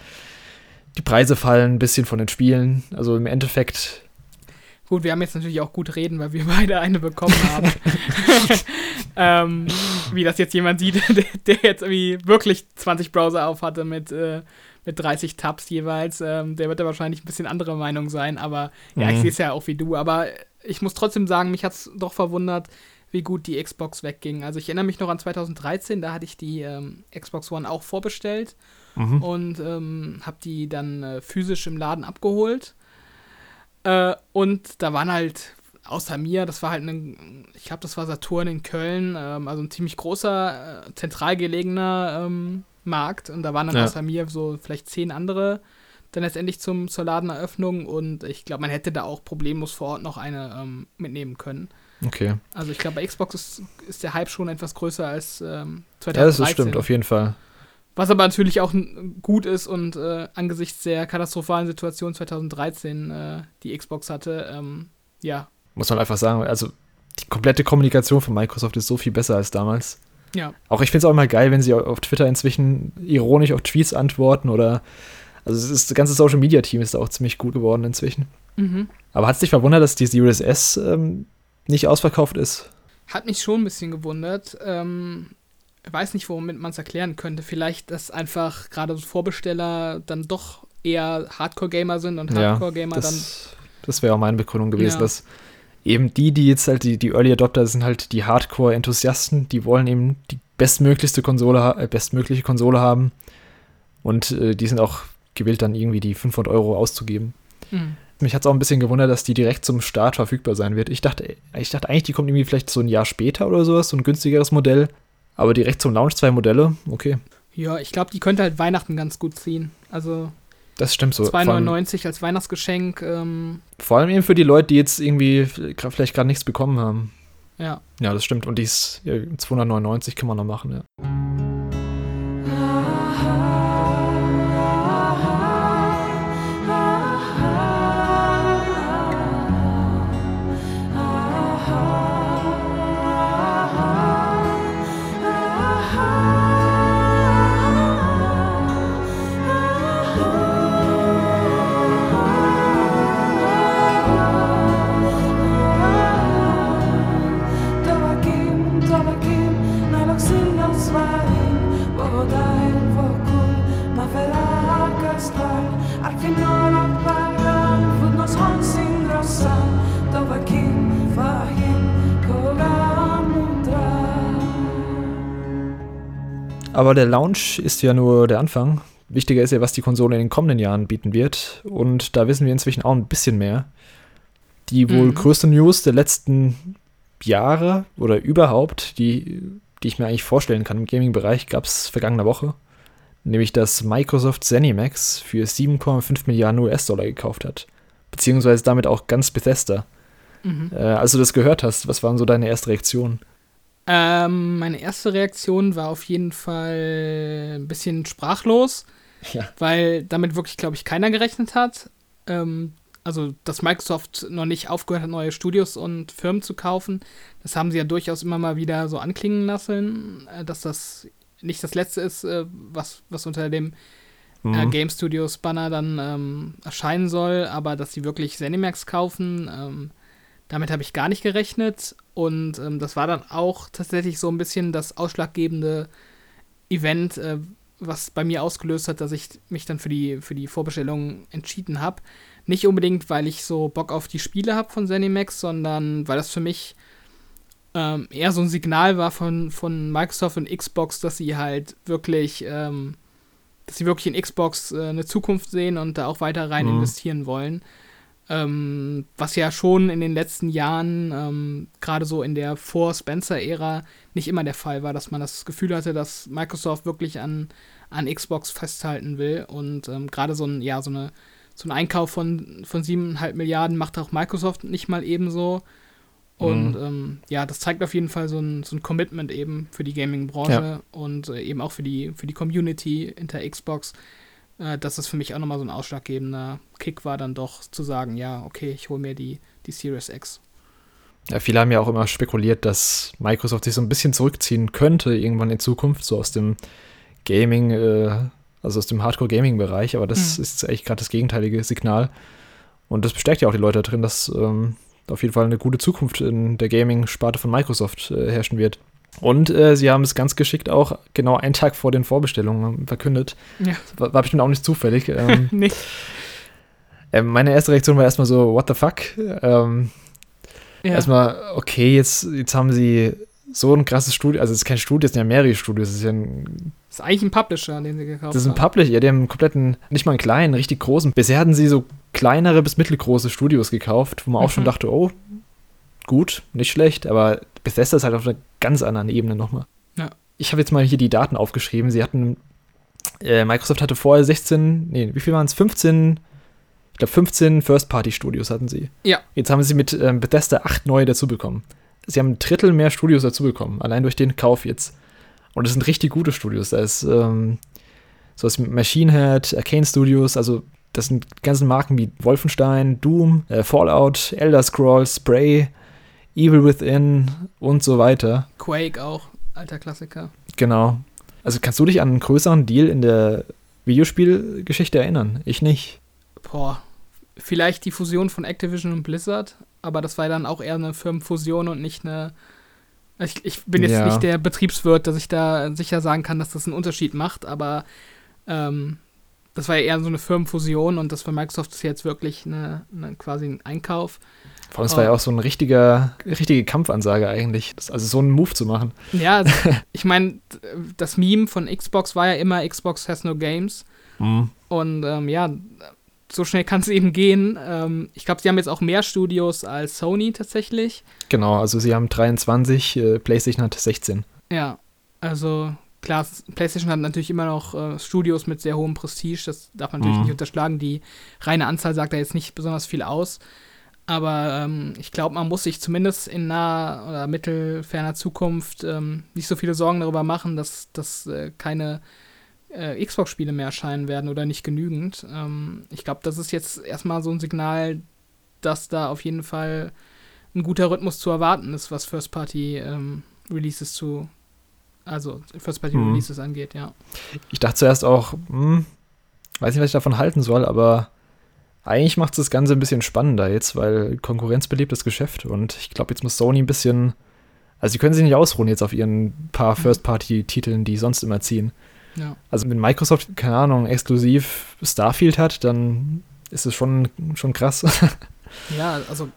die Preise fallen ein bisschen von den Spielen. Also im Endeffekt Gut, wir haben jetzt natürlich auch gut reden, weil wir beide eine bekommen haben. ähm, wie das jetzt jemand sieht, der, der, jetzt irgendwie wirklich 20 Browser auf hatte mit, äh, mit 30 Tabs jeweils. Ähm, der wird da wahrscheinlich ein bisschen andere Meinung sein, aber ja, mhm. ich sehe es ja auch wie du. Aber ich muss trotzdem sagen, mich hat es doch verwundert, wie gut die Xbox wegging. Also ich erinnere mich noch an 2013, da hatte ich die ähm, Xbox One auch vorbestellt mhm. und ähm, habe die dann äh, physisch im Laden abgeholt äh, und da waren halt außer mir, das war halt ein, ich glaube, das war Saturn in Köln, ähm, also ein ziemlich großer, äh, zentral gelegener ähm, Markt. Und da waren dann ja. außer mir so vielleicht zehn andere dann letztendlich zum, zur Ladeneröffnung. Und ich glaube, man hätte da auch problemlos vor Ort noch eine ähm, mitnehmen können. Okay. Also ich glaube, bei Xbox ist, ist der Hype schon etwas größer als ähm, 2013. Ja, das stimmt, auf jeden Fall. Was aber natürlich auch gut ist und äh, angesichts der katastrophalen Situation 2013, äh, die Xbox hatte, ähm, ja. Muss man einfach sagen, also die komplette Kommunikation von Microsoft ist so viel besser als damals. Ja. Auch ich finde es auch immer geil, wenn sie auf Twitter inzwischen ironisch auf Tweets antworten oder. Also das ganze Social Media Team ist auch ziemlich gut geworden inzwischen. Mhm. Aber hat es dich verwundert, dass die Series S ähm, nicht ausverkauft ist? Hat mich schon ein bisschen gewundert. Ähm, weiß nicht, womit man es erklären könnte. Vielleicht, dass einfach gerade so Vorbesteller dann doch eher Hardcore-Gamer sind und Hardcore-Gamer ja, dann. Das wäre auch meine Begründung gewesen, ja. dass eben die, die jetzt halt die, die Early Adopter sind, halt die Hardcore-Enthusiasten, die wollen eben die bestmöglichste Konsole, äh, bestmögliche Konsole haben. Und äh, die sind auch gewillt, dann irgendwie die 500 Euro auszugeben. Mhm. Mich hat es auch ein bisschen gewundert, dass die direkt zum Start verfügbar sein wird. Ich dachte, ich dachte eigentlich, die kommt irgendwie vielleicht so ein Jahr später oder sowas, so ein günstigeres Modell. Aber direkt zum Launch zwei Modelle, okay. Ja, ich glaube, die könnte halt Weihnachten ganz gut ziehen. Also. Das stimmt so. 2,99 als Weihnachtsgeschenk. Ähm, vor allem eben für die Leute, die jetzt irgendwie vielleicht gerade nichts bekommen haben. Ja. Ja, das stimmt. Und die ist ja, 299 kann man noch machen, ja. Aber der Launch ist ja nur der Anfang. Wichtiger ist ja, was die Konsole in den kommenden Jahren bieten wird. Und da wissen wir inzwischen auch ein bisschen mehr. Die wohl mhm. größte News der letzten Jahre oder überhaupt, die, die ich mir eigentlich vorstellen kann im Gaming-Bereich, gab es vergangene Woche. Nämlich, dass Microsoft ZeniMax für 7,5 Milliarden US-Dollar gekauft hat. Beziehungsweise damit auch ganz Bethesda. Mhm. Äh, als du das gehört hast, was waren so deine erste Reaktion? Ähm, meine erste Reaktion war auf jeden Fall ein bisschen sprachlos, ja. weil damit wirklich, glaube ich, keiner gerechnet hat. Ähm, also, dass Microsoft noch nicht aufgehört hat, neue Studios und Firmen zu kaufen, das haben sie ja durchaus immer mal wieder so anklingen lassen, äh, dass das nicht das letzte ist, äh, was, was unter dem äh, mhm. Game Studios Banner dann ähm, erscheinen soll, aber dass sie wirklich Zenimax kaufen, ähm, damit habe ich gar nicht gerechnet. Und ähm, das war dann auch tatsächlich so ein bisschen das ausschlaggebende Event, äh, was bei mir ausgelöst hat, dass ich mich dann für die, für die Vorbestellung entschieden habe. Nicht unbedingt, weil ich so Bock auf die Spiele habe von Zenimax, sondern weil das für mich ähm, eher so ein Signal war von, von Microsoft und Xbox, dass sie halt wirklich, ähm, dass sie wirklich in Xbox äh, eine Zukunft sehen und da auch weiter rein mhm. investieren wollen. Ähm, was ja schon in den letzten Jahren, ähm, gerade so in der Vor-Spencer-Ära, nicht immer der Fall war, dass man das Gefühl hatte, dass Microsoft wirklich an, an Xbox festhalten will. Und ähm, gerade so ein, ja, so eine so ein Einkauf von, von 7,5 Milliarden macht auch Microsoft nicht mal ebenso. Und mhm. ähm, ja, das zeigt auf jeden Fall so ein, so ein Commitment eben für die Gaming-Branche ja. und äh, eben auch für die, für die Community hinter Xbox, äh, dass das für mich auch nochmal so ein ausschlaggebender Kick war, dann doch zu sagen, ja, okay, ich hole mir die, die Series X. Ja, viele haben ja auch immer spekuliert, dass Microsoft sich so ein bisschen zurückziehen könnte irgendwann in Zukunft, so aus dem Gaming, äh, also aus dem Hardcore-Gaming-Bereich, aber das mhm. ist eigentlich gerade das gegenteilige Signal. Und das bestärkt ja auch die Leute drin, dass ähm, auf jeden Fall eine gute Zukunft in der Gaming-Sparte von Microsoft äh, herrschen wird. Und äh, sie haben es ganz geschickt auch genau einen Tag vor den Vorbestellungen verkündet. Ja. War, war bestimmt auch nicht zufällig. Ähm, nee. Äh, meine erste Reaktion war erstmal so, what the fuck? Ähm, ja. Erstmal, okay, jetzt, jetzt haben sie so ein krasses Studio, also es ist kein Studio, es sind ja mehrere Studios, es ist ja ein. Das ist eigentlich ein Publisher, den sie gekauft haben. Das ist ein Publisher, ja, die haben einen kompletten, nicht mal einen kleinen, richtig großen. Bisher hatten sie so kleinere bis mittelgroße Studios gekauft, wo man mhm. auch schon mhm. dachte, oh, gut, nicht schlecht, aber Bethesda ist halt auf einer ganz anderen Ebene nochmal. Ja. Ich habe jetzt mal hier die Daten aufgeschrieben. Sie hatten, äh, Microsoft hatte vorher 16, nee, wie viel waren es? 15, ich glaube 15 First-Party-Studios hatten sie. Ja. Jetzt haben sie mit ähm, Bethesda acht neue dazu bekommen. Sie haben ein Drittel mehr Studios dazu bekommen, allein durch den Kauf jetzt. Und das sind richtig gute Studios. Da ist ähm, so was Machine Head, Arcane Studios, also das sind ganzen Marken wie Wolfenstein, Doom, äh, Fallout, Elder Scrolls, Spray, Evil Within und so weiter. Quake auch, alter Klassiker. Genau. Also kannst du dich an einen größeren Deal in der Videospielgeschichte erinnern? Ich nicht. Boah, vielleicht die Fusion von Activision und Blizzard, aber das war dann auch eher eine Firmenfusion und nicht eine. Ich, ich bin jetzt ja. nicht der Betriebswirt, dass ich da sicher sagen kann, dass das einen Unterschied macht, aber ähm, das war ja eher so eine Firmenfusion und das für Microsoft ist jetzt wirklich eine, eine quasi ein Einkauf. Vor allem, es war ja auch so eine richtige, richtige Kampfansage eigentlich, das, also so einen Move zu machen. Ja, ich meine, das Meme von Xbox war ja immer Xbox has no games. Mhm. Und ähm, ja, so schnell kann es eben gehen. Ähm, ich glaube, sie haben jetzt auch mehr Studios als Sony tatsächlich. Genau, also sie haben 23, äh, PlayStation hat 16. Ja, also klar, PlayStation hat natürlich immer noch äh, Studios mit sehr hohem Prestige, das darf man natürlich mhm. nicht unterschlagen. Die reine Anzahl sagt da jetzt nicht besonders viel aus. Aber ähm, ich glaube, man muss sich zumindest in naher oder mittelferner Zukunft ähm, nicht so viele Sorgen darüber machen, dass, dass äh, keine äh, Xbox-Spiele mehr erscheinen werden oder nicht genügend. Ähm, ich glaube, das ist jetzt erstmal so ein Signal, dass da auf jeden Fall ein guter Rhythmus zu erwarten ist, was First-Party-Releases ähm, zu also First-Party-Releases mhm. angeht, ja. Ich dachte zuerst auch, hm, weiß nicht, was ich davon halten soll, aber eigentlich macht es das Ganze ein bisschen spannender jetzt, weil Konkurrenz belebt das Geschäft und ich glaube, jetzt muss Sony ein bisschen, also sie können sich nicht ausruhen jetzt auf ihren paar mhm. First-Party-Titeln, die sonst immer ziehen. Ja. Also wenn Microsoft, keine Ahnung, exklusiv Starfield hat, dann ist es schon, schon krass. ja, also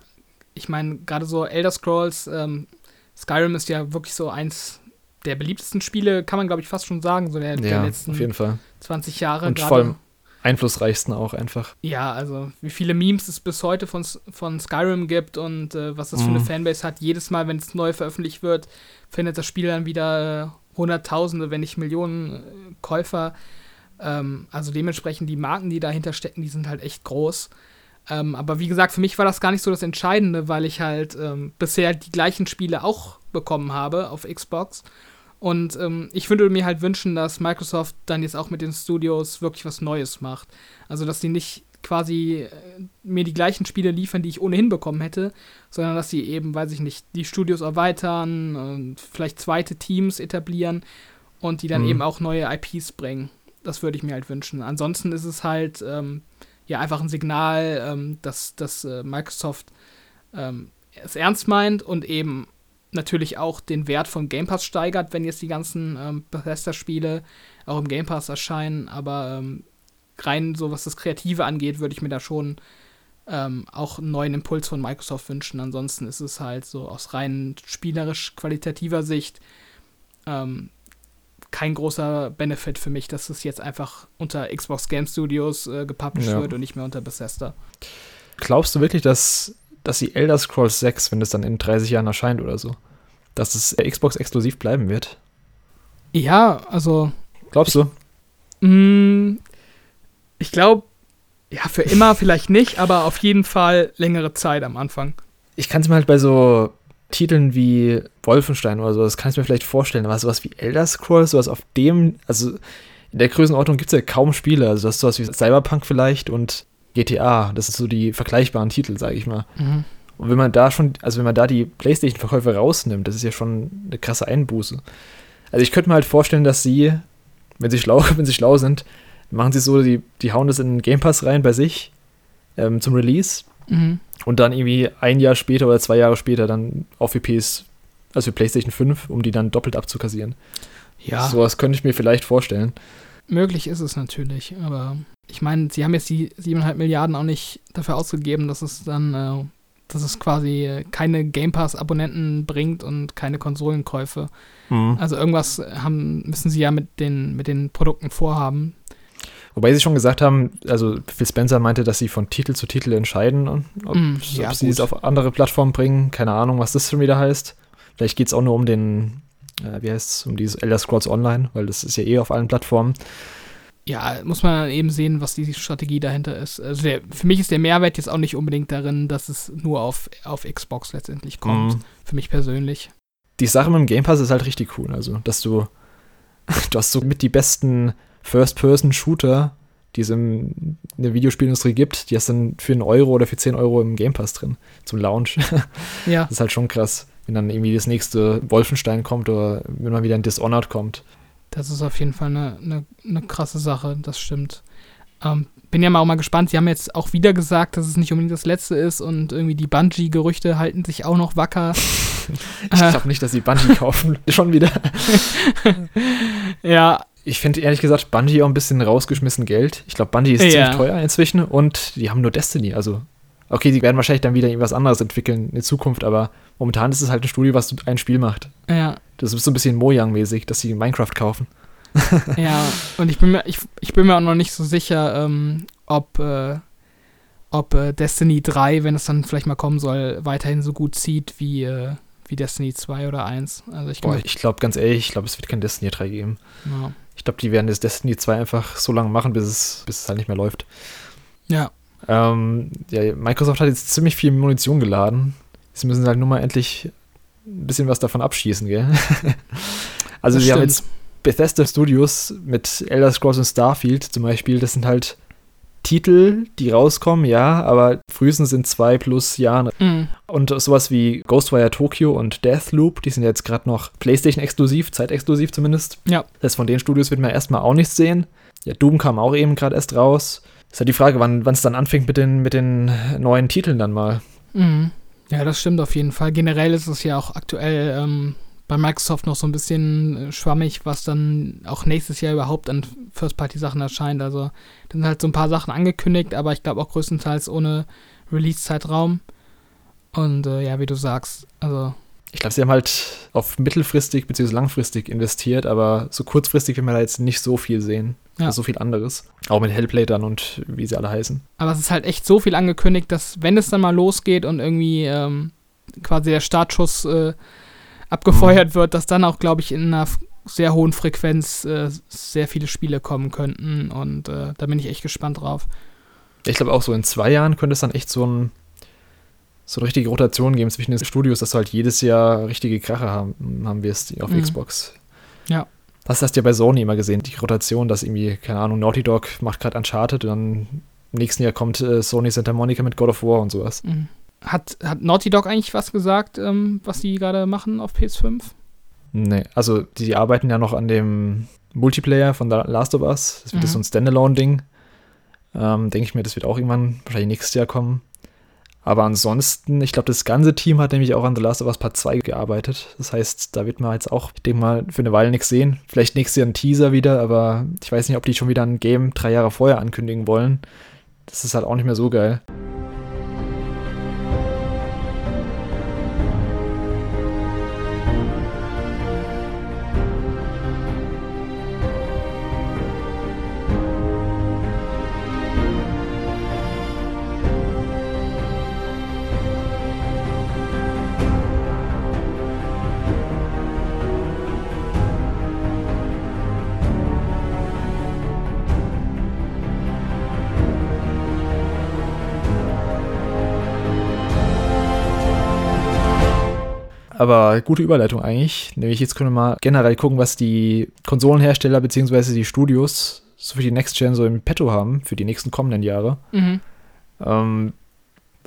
ich meine, gerade so Elder Scrolls, ähm, Skyrim ist ja wirklich so eins der beliebtesten Spiele, kann man glaube ich fast schon sagen, so der, ja, der letzten auf jeden Fall. 20 Jahre. Und vor allem einflussreichsten auch einfach. Ja, also wie viele Memes es bis heute von, von Skyrim gibt und äh, was das für eine Mhm. Fanbase hat. Jedes Mal, wenn es neu veröffentlicht wird, findet das Spiel dann wieder äh, Hunderttausende, wenn nicht Millionen äh, Käufer. Ähm, also dementsprechend die Marken, die dahinter stecken, die sind halt echt groß. Ähm, aber wie gesagt, für mich war das gar nicht so das Entscheidende, weil ich halt ähm, bisher die gleichen Spiele auch bekommen habe auf Xbox. Und ähm, ich würde mir halt wünschen, dass Microsoft dann jetzt auch mit den Studios wirklich was Neues macht. Also, dass sie nicht quasi äh, mir die gleichen Spiele liefern, die ich ohnehin bekommen hätte, sondern dass sie eben, weiß ich nicht, die Studios erweitern und vielleicht zweite Teams etablieren und die dann Mhm. eben auch neue IPs bringen. Das würde ich mir halt wünschen. Ansonsten ist es halt ähm, ja einfach ein Signal, ähm, dass, dass äh, Microsoft ähm, es ernst meint und eben natürlich auch den Wert von Game Pass steigert, wenn jetzt die ganzen ähm, Bethesda-Spiele auch im Game Pass erscheinen. Aber ähm, rein so, was das Kreative angeht, würde ich mir da schon ähm, auch einen neuen Impuls von Microsoft wünschen. Ansonsten ist es halt so aus rein spielerisch qualitativer Sicht ähm, kein großer Benefit für mich, dass es jetzt einfach unter Xbox Game Studios äh, gepublished Ja. wird und nicht mehr unter Bethesda. Glaubst du wirklich, dass, dass die Elder Scrolls 6, wenn es dann in 30 Jahren erscheint oder so, dass es äh, Xbox exklusiv bleiben wird? Ja, also Glaubst du? Mm, Ich glaube, ja, für immer vielleicht nicht, aber auf jeden Fall längere Zeit am Anfang. Ich kann es mir halt bei so Titeln wie Wolfenstein oder so, das kann ich mir vielleicht vorstellen, aber sowas wie Elder Scrolls, sowas auf dem, also in der Größenordnung gibt es ja kaum Spiele, also das ist sowas wie Cyberpunk vielleicht und GTA, das ist so die vergleichbaren Titel, sage ich mal. Und wenn man da schon, also wenn man da die PlayStation-Verkäufe rausnimmt, das ist ja schon eine krasse Einbuße. Also ich könnte mir halt vorstellen, dass sie, wenn sie schlau, wenn sie schlau sind, machen sie so, die, die hauen das in den Game Pass rein bei sich ähm, zum Release Mhm. und dann irgendwie ein Jahr später oder zwei Jahre später dann auch für PS, also für PlayStation 5, um die dann doppelt abzukassieren. Ja, Sowas könnte ich mir vielleicht vorstellen. Möglich ist es natürlich, aber ich meine, sie haben jetzt die 7,5 Milliarden auch nicht dafür ausgegeben, dass es dann, äh, dass es quasi keine Game Pass-Abonnenten bringt und keine Konsolenkäufe. Also irgendwas haben, müssen sie ja mit den, mit den Produkten vorhaben. Wobei sie schon gesagt haben, also Phil Spencer meinte, dass sie von Titel zu Titel entscheiden, und ob, Mm, ob ja, sie gut. es auf andere Plattformen bringen. Keine Ahnung, was das schon wieder heißt. Vielleicht geht es auch nur um den, äh, wie heißt es, um dieses Elder Scrolls Online, weil das ist ja eh auf allen Plattformen. Ja, muss man eben sehen, was die Strategie dahinter ist. Also der, für mich ist der Mehrwert jetzt auch nicht unbedingt darin, dass es nur auf, auf Xbox letztendlich kommt. Mhm. Für mich persönlich. Die Sache mit dem Game Pass ist halt richtig cool. Also, dass du, du hast so mit die besten First-Person-Shooter, die es in der Videospielindustrie gibt, die hast dann für einen Euro oder für 10 Euro im Game Pass drin, zum Launch. Ja, Das ist halt schon krass, wenn dann irgendwie das nächste Wolfenstein kommt oder wenn mal wieder ein Dishonored kommt. das ist auf jeden Fall eine, eine, eine krasse Sache, das stimmt. Ähm, bin ja mal auch mal gespannt. Sie haben jetzt auch wieder gesagt, dass es nicht unbedingt das letzte ist und irgendwie die Bungie-Gerüchte halten sich auch noch wacker. Ich glaube nicht, dass sie Bungie kaufen. Schon wieder. ja, Ich finde ehrlich gesagt Bungie auch ein bisschen rausgeschmissen Geld. Ich glaube, Bungie ist Ja. ziemlich teuer inzwischen und die haben nur Destiny. Also, okay, die werden wahrscheinlich dann wieder irgendwas anderes entwickeln in Zukunft, aber momentan ist es halt ein Studio, was ein Spiel macht. ja, Das ist so ein bisschen Mojang-mäßig, dass sie Minecraft kaufen. ja. Und ich bin mir, ich, ich bin mir auch noch nicht so sicher, ähm, ob, äh, ob äh, Destiny 3, wenn es dann vielleicht mal kommen soll, weiterhin so gut zieht wie, äh, wie Destiny 2 oder 1. Also ich Boah, ich glaube ganz ehrlich, ich glaube, es wird kein Destiny 3 geben. ja. Ich glaube, die werden das Destiny 2 einfach so lange machen, bis es, bis es halt nicht mehr läuft. ja, Ähm, ja, Microsoft hat jetzt ziemlich viel Munition geladen. Sie müssen halt nur mal endlich ein bisschen was davon abschießen, gell? also das sie haben jetzt Bethesda Studios mit Elder Scrolls und Starfield zum Beispiel, das sind halt Titel, die rauskommen, ja, aber frühestens in zwei plus Jahren. Mhm. Und sowas wie Ghostwire Tokyo und Deathloop, die sind jetzt gerade noch PlayStation-exklusiv, zeitexklusiv zumindest. Ja. Das heißt, von den Studios wird man erstmal auch nichts sehen. Ja, Doom kam auch eben gerade erst raus. Ist halt die Frage, wann es dann anfängt mit den, mit den neuen Titeln dann mal. Mhm. Ja, das stimmt auf jeden Fall. Generell ist es ja auch aktuell ähm, bei Microsoft noch so ein bisschen äh, schwammig, was dann auch nächstes Jahr überhaupt an First-Party-Sachen erscheint. Also, da sind halt so ein paar Sachen angekündigt, aber ich glaube auch größtenteils ohne Release-Zeitraum. Und äh, ja, wie du sagst, also ich glaube, sie haben halt auf mittelfristig bzw. langfristig investiert, aber so kurzfristig will man da jetzt nicht so viel sehen. Ja. Also so viel anderes. Auch mit Hellplay dann und wie sie alle heißen. Aber es ist halt echt so viel angekündigt, dass wenn es dann mal losgeht und irgendwie ähm, quasi der Startschuss äh, abgefeuert mhm. wird, dass dann auch, glaube ich, in einer sehr hohen Frequenz äh, sehr viele Spiele kommen könnten. Und äh, da bin ich echt gespannt drauf. Ich glaube auch so in zwei Jahren könnte es dann echt so ein so eine richtige Rotation geben zwischen den Studios, dass du halt jedes Jahr richtige Krache haben, haben wirst auf mhm. Xbox. Ja. Das hast du ja bei Sony immer gesehen, die Rotation, dass irgendwie, keine Ahnung, Naughty Dog macht gerade Uncharted und dann im nächsten Jahr kommt äh, Sony Santa Monica mit God of War und sowas. Mhm. Hat, hat Naughty Dog eigentlich was gesagt, ähm, was die gerade machen auf PS5? Nee, also die arbeiten ja noch an dem Multiplayer von The Last of Us. Das wird mhm. so ein Standalone-Ding. Ähm, Denke ich mir, das wird auch irgendwann wahrscheinlich nächstes Jahr kommen. Aber ansonsten, ich glaube, das ganze Team hat nämlich auch an The Last of Us Part 2 gearbeitet. Das heißt, da wird man jetzt auch, ich denke mal, für eine Weile nichts sehen. Vielleicht nächstes Jahr ein Teaser wieder, aber ich weiß nicht, ob die schon wieder ein Game drei Jahre vorher ankündigen wollen. Das ist halt auch nicht mehr so geil. Aber gute Überleitung eigentlich. Nämlich jetzt können wir mal generell gucken, was die Konsolenhersteller bzw. die Studios so für die Next Gen so im Petto haben, für die nächsten kommenden Jahre. Mhm. Ähm,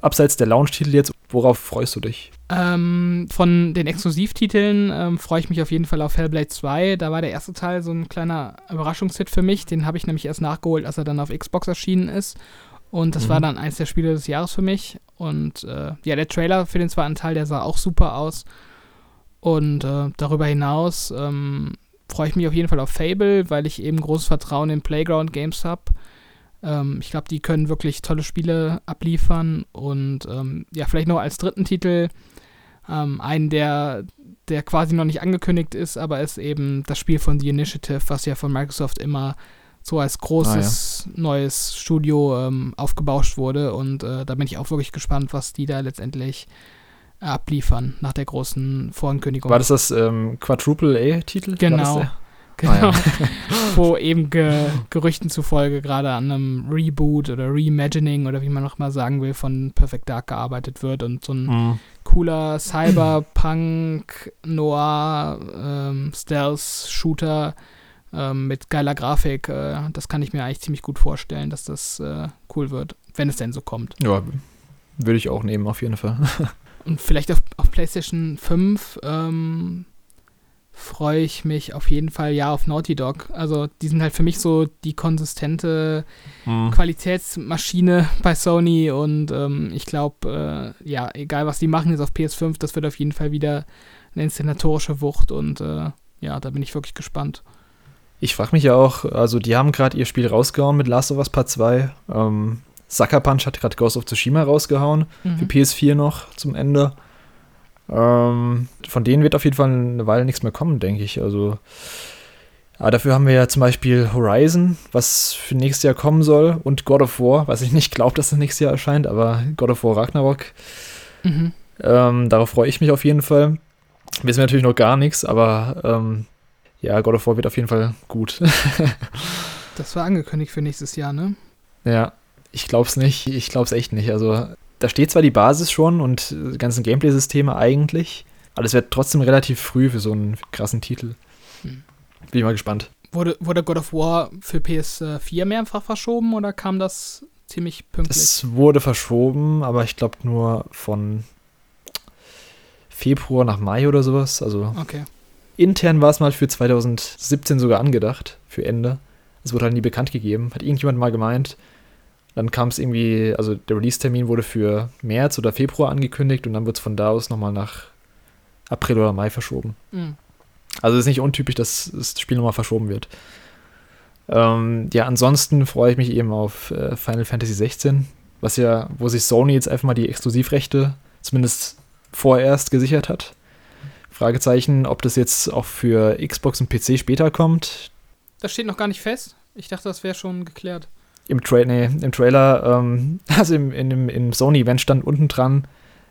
abseits der Launch-Titel jetzt, worauf freust du dich? Ähm, von den Exklusivtiteln ähm, freue ich mich auf jeden Fall auf Hellblade 2. Da war der erste Teil so ein kleiner Überraschungshit für mich. Den habe ich nämlich erst nachgeholt, als er dann auf Xbox erschienen ist. Und das mhm. war dann eins der Spiele des Jahres für mich. Und äh, ja, der Trailer für den zweiten Teil, der sah auch super aus. Und äh, darüber hinaus ähm, freue ich mich auf jeden Fall auf Fable, weil ich eben großes Vertrauen in Playground Games habe. Ähm, ich glaube, die können wirklich tolle Spiele abliefern. Und ähm, ja, vielleicht noch als dritten Titel ähm, einen, der, der quasi noch nicht angekündigt ist, aber ist eben das Spiel von The Initiative, was ja von Microsoft immer so als großes ah, ja. neues Studio ähm, aufgebauscht wurde. Und äh, da bin ich auch wirklich gespannt, was die da letztendlich äh, abliefern nach der großen Vorankündigung. War das das ähm, Quadruple A-Titel? Genau. Genau. Ah, ja. Wo eben Ge Gerüchten zufolge gerade an einem Reboot oder Reimagining oder wie man noch mal sagen will, von Perfect Dark gearbeitet wird und so ein mhm. cooler Cyberpunk Noir ähm, Stealth Shooter ähm, mit geiler Grafik. Äh, das kann ich mir eigentlich ziemlich gut vorstellen, dass das äh, cool wird, wenn es denn so kommt. Ja, würde ich auch nehmen, auf jeden Fall. Und vielleicht auf, auf PlayStation 5 ähm, freue ich mich auf jeden Fall ja auf Naughty Dog. Also die sind halt für mich so die konsistente mhm. Qualitätsmaschine bei Sony und ähm, ich glaube, äh, ja, egal was die machen jetzt auf PS5, das wird auf jeden Fall wieder eine inszenatorische Wucht und äh, ja, da bin ich wirklich gespannt. Ich frage mich ja auch, also die haben gerade ihr Spiel rausgehauen mit Last of Us Part 2. Ähm, Sucker Punch hat gerade Ghost of Tsushima rausgehauen, mhm. für PS4 noch zum Ende. Ähm, von denen wird auf jeden Fall eine Weile nichts mehr kommen, denke ich. Also, aber dafür haben wir ja zum Beispiel Horizon, was für nächstes Jahr kommen soll, und God of War, was ich nicht glaube, dass das nächstes Jahr erscheint, aber God of War Ragnarok. Mhm. Ähm, darauf freue ich mich auf jeden Fall. Wissen wir natürlich noch gar nichts, aber ähm, ja, God of War wird auf jeden Fall gut. das war angekündigt für nächstes Jahr, ne? Ja, ich glaub's nicht. Ich glaub's echt nicht. Also, da steht zwar die Basis schon und die ganzen Gameplay-Systeme eigentlich, aber es wird trotzdem relativ früh für so einen krassen Titel. Hm. Bin ich mal gespannt. Wurde, wurde God of War für PS4 mehrfach verschoben oder kam das ziemlich pünktlich? Es wurde verschoben, aber ich glaube nur von Februar nach Mai oder sowas. Also okay. Intern war es mal für 2017 sogar angedacht, für Ende. Es wurde halt nie bekannt gegeben. Hat irgendjemand mal gemeint. Dann kam es irgendwie, also der Release-Termin wurde für März oder Februar angekündigt und dann wird es von da aus nochmal nach April oder Mai verschoben. Mhm. Also es ist nicht untypisch, dass das Spiel nochmal verschoben wird. Ähm, ja, ansonsten freue ich mich eben auf äh, Final Fantasy 16, was ja, wo sich Sony jetzt einfach mal die Exklusivrechte zumindest vorerst gesichert hat. Fragezeichen, ob das jetzt auch für Xbox und PC später kommt. Das steht noch gar nicht fest. Ich dachte, das wäre schon geklärt. Im, Tra nee, im Trailer, ähm, also im, in, im, im Sony-Event stand unten dran,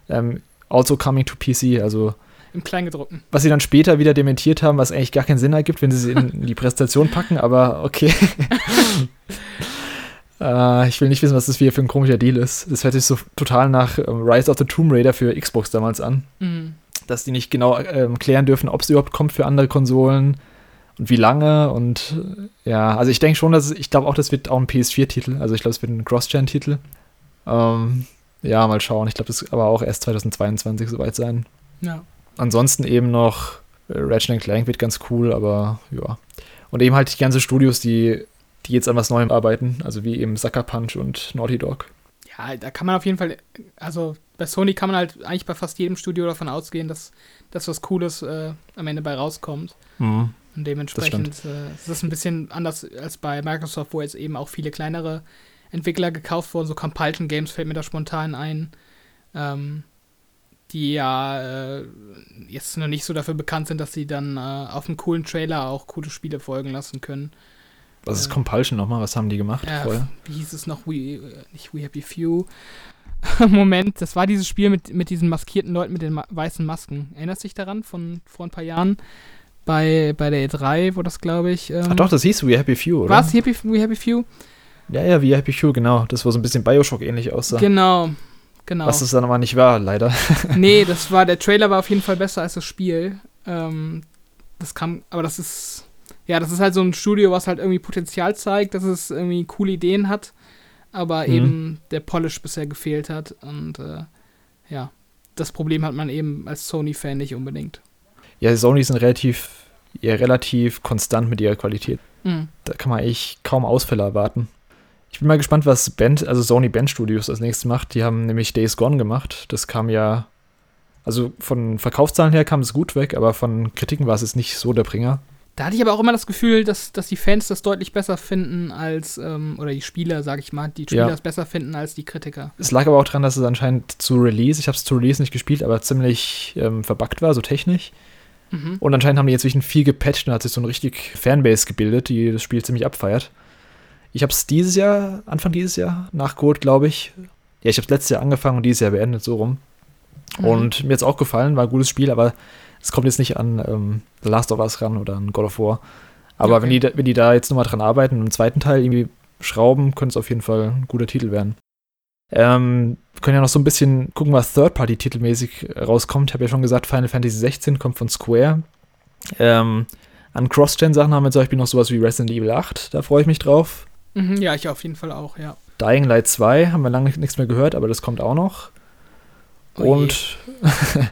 ähm, also coming to PC, also im Kleingedruckten. Was sie dann später wieder dementiert haben, was eigentlich gar keinen Sinn ergibt, wenn sie sie in die Präsentation packen, aber okay. äh, ich will nicht wissen, was das hier für ein komischer Deal ist. Das hört sich so total nach ähm, Rise of the Tomb Raider für Xbox damals an. Mhm. Dass die nicht genau ähm, klären dürfen, ob es überhaupt kommt für andere Konsolen und wie lange. Und äh, ja, also ich denke schon, dass ich glaube auch, das wird auch ein PS4-Titel. Also ich glaube, es wird ein Cross-Gen-Titel. Ähm, ja, mal schauen. Ich glaube, das aber auch erst 2022 soweit sein. Ja ansonsten eben noch äh, Ratchet Clank wird ganz cool, aber ja. Und eben halt die ganzen Studios, die, die jetzt an was Neuem arbeiten, also wie eben Sucker Punch und Naughty Dog. Ja, da kann man auf jeden Fall, also bei Sony kann man halt eigentlich bei fast jedem Studio davon ausgehen, dass, dass was Cooles äh, am Ende bei rauskommt. Mhm. Und dementsprechend das äh, ist es ein bisschen anders als bei Microsoft, wo jetzt eben auch viele kleinere Entwickler gekauft wurden. So Compulsion Games fällt mir da spontan ein. Ähm, die ja äh, jetzt noch nicht so dafür bekannt sind, dass sie dann äh, auf einem coolen Trailer auch coole Spiele folgen lassen können. Was ist äh, Compulsion nochmal? Was haben die gemacht äh, vorher? Wie hieß es noch? We, äh, nicht We Happy Few. Moment, das war dieses Spiel mit, mit diesen maskierten Leuten mit den ma weißen Masken. Erinnerst du dich daran von vor ein paar Jahren? Bei, bei der E3, wo das, glaube ich. Ähm, Ach doch, das hieß We Happy Few, oder? War es We Happy Few? Ja, ja, We Happy Few, genau. Das war so ein bisschen Bioshock ähnlich aussah. Genau, Genau. Was es dann aber nicht war, leider. nee, das war, der Trailer war auf jeden Fall besser als das Spiel. Ähm, das kam, aber das ist, ja, das ist halt so ein Studio, was halt irgendwie Potenzial zeigt, dass es irgendwie coole Ideen hat, aber mhm. eben der Polish bisher gefehlt hat. Und äh, ja, das Problem hat man eben als Sony-Fan nicht unbedingt. Ja, Sony sind relativ, ja, relativ konstant mit ihrer Qualität. Mhm. Da kann man eigentlich kaum Ausfälle erwarten. Ich bin mal gespannt, was Band, also Sony Band Studios als nächstes macht. Die haben nämlich Days Gone gemacht. Das kam ja, also von Verkaufszahlen her kam es gut weg, aber von Kritiken war es jetzt nicht so der Bringer. Da hatte ich aber auch immer das Gefühl, dass, dass die Fans das deutlich besser finden als, ähm, oder die Spieler, sag ich mal, die Spieler ja. es besser finden als die Kritiker. Es lag aber auch daran, dass es anscheinend zu Release, ich habe es zu Release nicht gespielt, aber ziemlich ähm, verbuggt war, so technisch. Mhm. Und anscheinend haben die jetzt wirklich viel gepatcht und hat sich so eine richtig Fanbase gebildet, die das Spiel ziemlich abfeiert. Ich habe es dieses Jahr, Anfang dieses Jahr, nachgeholt, glaube ich. Ja, ich habe es letztes Jahr angefangen und dieses Jahr beendet, so rum. Mhm. Und mir hat es auch gefallen, war ein gutes Spiel, aber es kommt jetzt nicht an ähm, The Last of Us ran oder an God of War. Aber okay. wenn, die, wenn die da jetzt nochmal dran arbeiten und im zweiten Teil irgendwie schrauben, könnte es auf jeden Fall ein guter Titel werden. Ähm, wir können ja noch so ein bisschen gucken, was Third-Party-titelmäßig rauskommt. Ich habe ja schon gesagt, Final Fantasy 16 kommt von Square. Ähm, an Cross-Gen-Sachen haben wir zum Beispiel noch sowas wie Resident Evil 8. Da freue ich mich drauf. Mhm, ja, ich auf jeden Fall auch, ja. Dying Light 2 haben wir lange nichts mehr gehört, aber das kommt auch noch. Oh und,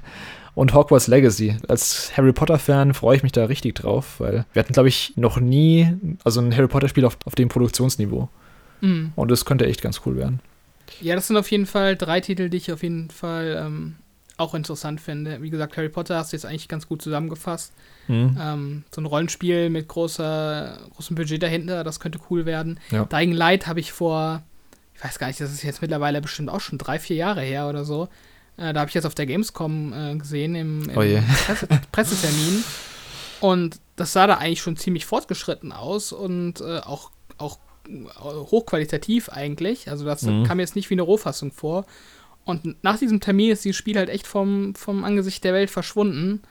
und Hogwarts Legacy. Als Harry Potter-Fan freue ich mich da richtig drauf, weil wir hatten, glaube ich, noch nie, also ein Harry Potter-Spiel auf, auf dem Produktionsniveau. Mhm. Und das könnte echt ganz cool werden. Ja, das sind auf jeden Fall drei Titel, die ich auf jeden Fall ähm, auch interessant finde. Wie gesagt, Harry Potter hast du jetzt eigentlich ganz gut zusammengefasst. Mhm. Ähm, so ein Rollenspiel mit großer, großem Budget dahinter, das könnte cool werden. Ja. Dying Light habe ich vor, ich weiß gar nicht, das ist jetzt mittlerweile bestimmt auch schon drei, vier Jahre her oder so. Äh, da habe ich jetzt auf der Gamescom äh, gesehen, im, im oh Presse Pressetermin. Und das sah da eigentlich schon ziemlich fortgeschritten aus und äh, auch, auch hochqualitativ eigentlich. Also das mhm. kam jetzt nicht wie eine Rohfassung vor. Und nach diesem Termin ist dieses Spiel halt echt vom, vom Angesicht der Welt verschwunden.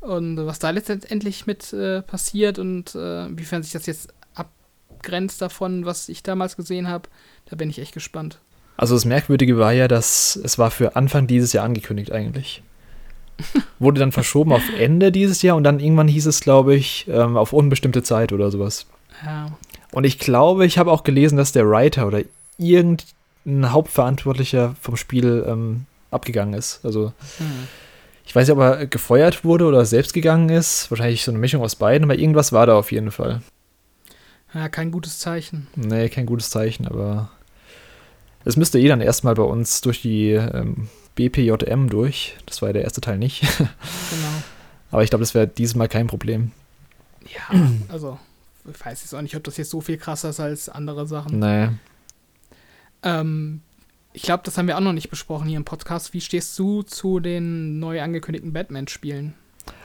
Und was da letztendlich mit äh, passiert und äh, inwiefern sich das jetzt abgrenzt davon, was ich damals gesehen habe, da bin ich echt gespannt. Also das Merkwürdige war ja, dass es war für Anfang dieses Jahr angekündigt eigentlich. Wurde dann verschoben auf Ende dieses Jahr und dann irgendwann hieß es, glaube ich, ähm, auf unbestimmte Zeit oder sowas. Ja. Und ich glaube, ich habe auch gelesen, dass der Writer oder irgendein Hauptverantwortlicher vom Spiel ähm, abgegangen ist. Also hm. Ich weiß nicht, ob er gefeuert wurde oder selbst gegangen ist. Wahrscheinlich so eine Mischung aus beiden, aber irgendwas war da auf jeden Fall. Ja, kein gutes Zeichen. Nee, kein gutes Zeichen, aber es müsste eh dann erstmal bei uns durch die ähm, BPJM durch. Das war ja der erste Teil nicht. genau. Aber ich glaube, das wäre dieses Mal kein Problem. Ja, also ich weiß jetzt auch nicht, ob das jetzt so viel krasser ist als andere Sachen. Nee. Ähm, ich glaube, das haben wir auch noch nicht besprochen hier im Podcast. Wie stehst du zu den neu angekündigten Batman-Spielen?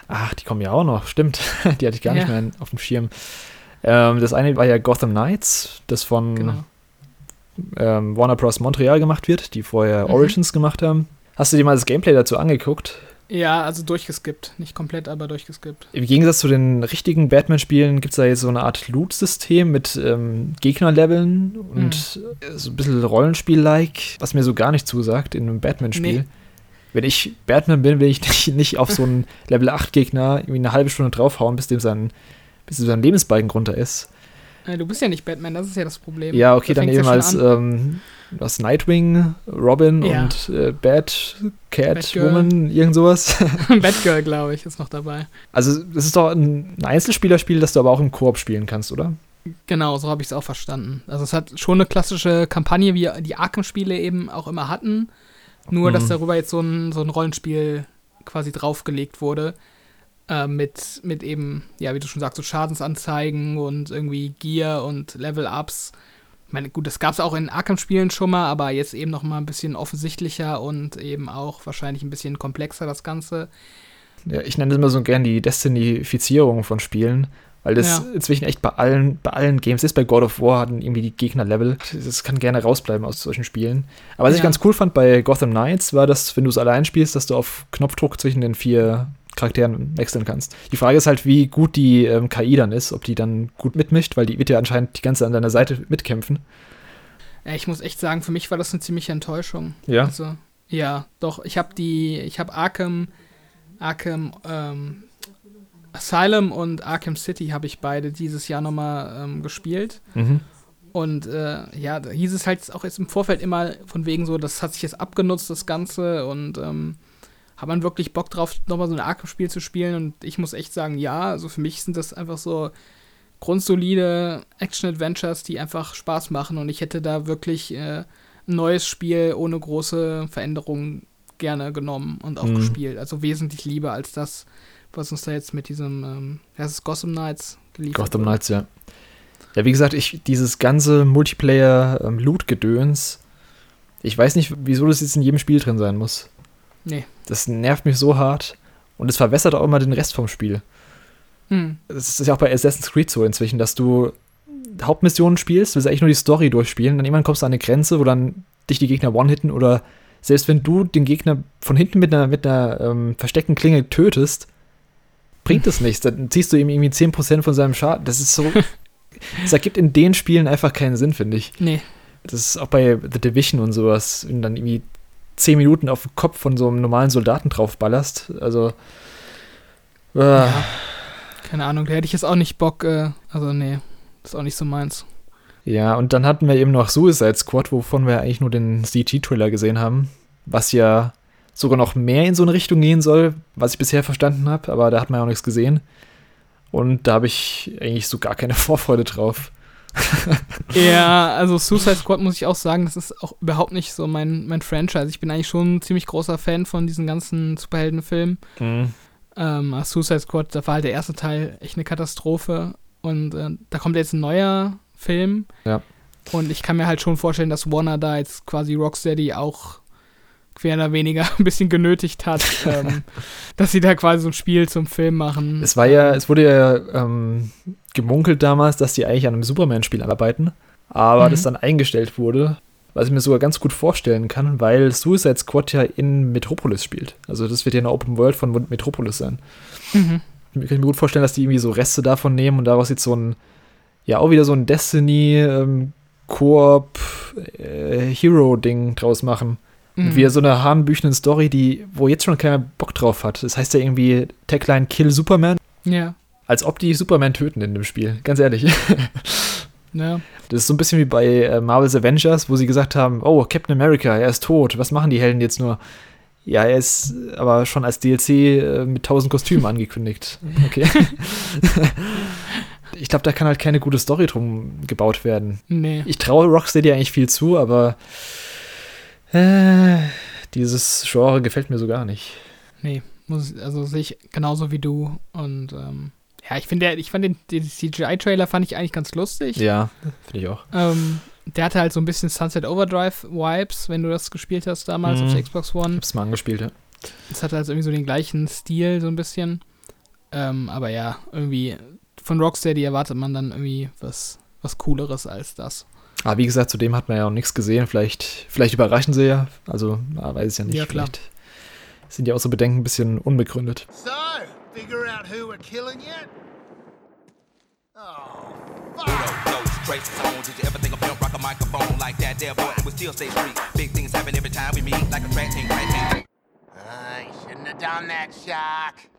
Ach, die kommen ja auch noch, stimmt. die hatte ich gar Ja. nicht mehr auf dem Schirm. Ähm, das eine war ja Gotham Knights, das von Genau. Ähm, Warner Bros. Montreal gemacht wird, die vorher Mhm. Origins gemacht haben. Hast du dir mal das Gameplay dazu angeguckt? Ja, also durchgeskippt. Nicht komplett, aber durchgeskippt. Im Gegensatz zu den richtigen Batman-Spielen gibt es da jetzt so eine Art Loot-System mit ähm, Gegnerleveln und äh, so ein bisschen Rollenspiel-like, was mir so gar nicht zusagt in einem Batman-Spiel. Nee. Wenn ich Batman bin, will ich nicht, nicht auf so einen Level 8-Gegner irgendwie eine halbe Stunde draufhauen, bis dem sein, bis dem sein Lebensbalken runter ist. Äh, du bist ja nicht Batman, das ist ja das Problem. Ja, okay, Da dann eben ja als ähm, was Nightwing, Robin Ja. und äh, Bat, Cat. Woman, irgend sowas. Batgirl, glaube ich, ist noch dabei. Also, das ist doch ein ein Einzelspielerspiel, das du aber auch im Koop spielen kannst, oder? Genau, so habe ich es auch verstanden. Also es hat schon eine klassische Kampagne, wie die Arkham-Spiele eben auch immer hatten. Nur, dass Mhm. darüber jetzt so ein, so ein Rollenspiel quasi draufgelegt wurde. Äh, mit, mit eben, ja, wie du schon sagst, so Schadensanzeigen und irgendwie Gear und Level-Ups. Ich meine, gut, das gab es auch in Arkham-Spielen schon mal, aber jetzt eben noch mal ein bisschen offensichtlicher und eben auch wahrscheinlich ein bisschen komplexer das Ganze. Ja, ich nenne das immer so gern die Destinifizierung von Spielen, weil das Ja. inzwischen echt bei allen, bei allen Games ist. Bei God of War hatten irgendwie die Gegnerlevel. Das kann gerne rausbleiben aus solchen Spielen. Aber was ich Ja. ganz cool fand bei Gotham Knights war, dass, wenn du es allein spielst, dass du auf Knopfdruck zwischen den vier Charakteren wechseln kannst. Die Frage ist halt, wie gut die ähm, KI dann ist, ob die dann gut mitmischt, weil die wird ja anscheinend die ganze an deiner Seite mitkämpfen. Ich muss echt sagen, für mich war das eine ziemliche Enttäuschung. Ja. Also, ja, doch, ich habe die, ich habe Arkham, Arkham ähm, Asylum und Arkham City habe ich beide dieses Jahr nochmal ähm, gespielt. Mhm. Und äh, ja, da hieß es halt auch jetzt im Vorfeld immer von wegen so, das hat sich jetzt abgenutzt, das Ganze. Und ähm, hat man wirklich Bock drauf, nochmal so ein Arkham-Spiel zu spielen? Und ich muss echt sagen, ja, also für mich sind das einfach so grundsolide Action-Adventures, die einfach Spaß machen. Und ich hätte da wirklich äh, ein neues Spiel ohne große Veränderungen gerne genommen und auch Mhm. gespielt. Also wesentlich lieber als das, was uns da jetzt mit diesem, ähm, das ist Gotham Knights geliefert Gotham wurde. Knights, ja. Ja, wie gesagt, ich, dieses ganze Multiplayer-Loot-Gedöns, ich weiß nicht, wieso das jetzt in jedem Spiel drin sein muss. Nee. Das nervt mich so hart. Und es verwässert auch immer den Rest vom Spiel. Hm. Das ist ja auch bei Assassin's Creed so inzwischen, dass du Hauptmissionen spielst, willst eigentlich nur die Story durchspielen, dann irgendwann kommst du an eine Grenze, wo dann dich die Gegner one-hitten oder selbst wenn du den Gegner von hinten mit einer, mit einer ähm, versteckten Klinge tötest, bringt es nichts. Dann ziehst du ihm irgendwie 10% von seinem Schaden. Das ist so. Das ergibt in den Spielen einfach keinen Sinn, finde ich. Nee. Das ist auch bei The Division und sowas, wenn dann irgendwie 10 Minuten auf den Kopf von so einem normalen Soldaten draufballerst. Also. Äh, Ja. Keine Ahnung, da hätte ich jetzt auch nicht Bock, äh, also nee, ist auch nicht so meins. Ja, und dann hatten wir eben noch Suicide Squad, wovon wir eigentlich nur den CG-Trailer gesehen haben, was ja sogar noch mehr in so eine Richtung gehen soll, was ich bisher verstanden habe, aber da hat man ja auch nichts gesehen. Und da habe ich eigentlich so gar keine Vorfreude drauf. Ja, also Suicide Squad muss ich auch sagen, das ist auch überhaupt nicht so mein, mein Franchise. Ich bin eigentlich schon ein ziemlich großer Fan von diesen ganzen Superheldenfilmen. Ähm, also Suicide Squad, da war halt der erste Teil echt eine Katastrophe. Und äh, da kommt jetzt ein neuer Film. Ja. Und ich kann mir halt schon vorstellen, dass Warner da jetzt quasi Rocksteady auch mehr oder weniger ein bisschen genötigt hat, ähm, dass sie da quasi so ein Spiel zum Film machen. Es war ja, es wurde ja ähm, gemunkelt damals, dass die eigentlich an einem Superman-Spiel arbeiten, aber Mhm. das dann eingestellt wurde, was ich mir sogar ganz gut vorstellen kann, weil Suicide Squad ja in Metropolis spielt. Also das wird ja eine Open World von Metropolis sein. Mhm. Ich kann mir gut vorstellen, dass die irgendwie so Reste davon nehmen und daraus jetzt so ein, ja, auch wieder so ein Destiny ähm, Koop äh, Hero-Ding draus machen. Mhm. wieder so eine hanebüchene Story, die, wo jetzt schon keiner Bock drauf hat. Das heißt ja irgendwie Tagline Kill Superman, Ja, als ob die Superman töten in dem Spiel. Ganz ehrlich. ja. Das ist so ein bisschen wie bei äh, Marvel's Avengers, wo sie gesagt haben, oh, Captain America, er ist tot. Was machen die Helden jetzt nur? Ja, er ist aber schon als DLC äh, mit 1000 Kostümen angekündigt. Okay. ich glaube, da kann halt keine gute Story drum gebaut werden. Nee. Ich traue Rocksteady eigentlich viel zu, aber äh, dieses Genre gefällt mir so gar nicht. Nee, muss, also sehe ich genauso wie du. Und ähm, ja, ich finde, ich fand den, den CGI-Trailer fand ich eigentlich ganz lustig. Ja, finde ich auch. Ähm, der hatte halt so ein bisschen Sunset Overdrive-Vibes, wenn du das gespielt hast damals Mhm. auf der Xbox Ich One. hab's mal angespielt, ja. Es hatte also irgendwie so den gleichen Stil, so ein bisschen. Ähm, aber ja, irgendwie von Rocksteady erwartet man dann irgendwie was, was Cooleres als das. Aber wie gesagt, zudem hat man ja auch nichts gesehen. Vielleicht, vielleicht überraschen sie ja. Also, man weiß es ja nicht. Ja, klar. Vielleicht sind ja auch so Bedenken ein bisschen unbegründet. So, figure out who we're killing yet? Oh, fuck. Trace songs. Did you ever think of pimp rock a microphone like that there, boy? It would still stay street. Big things happen every time we meet, like a track team, right team. I shouldn't have done that, Shark.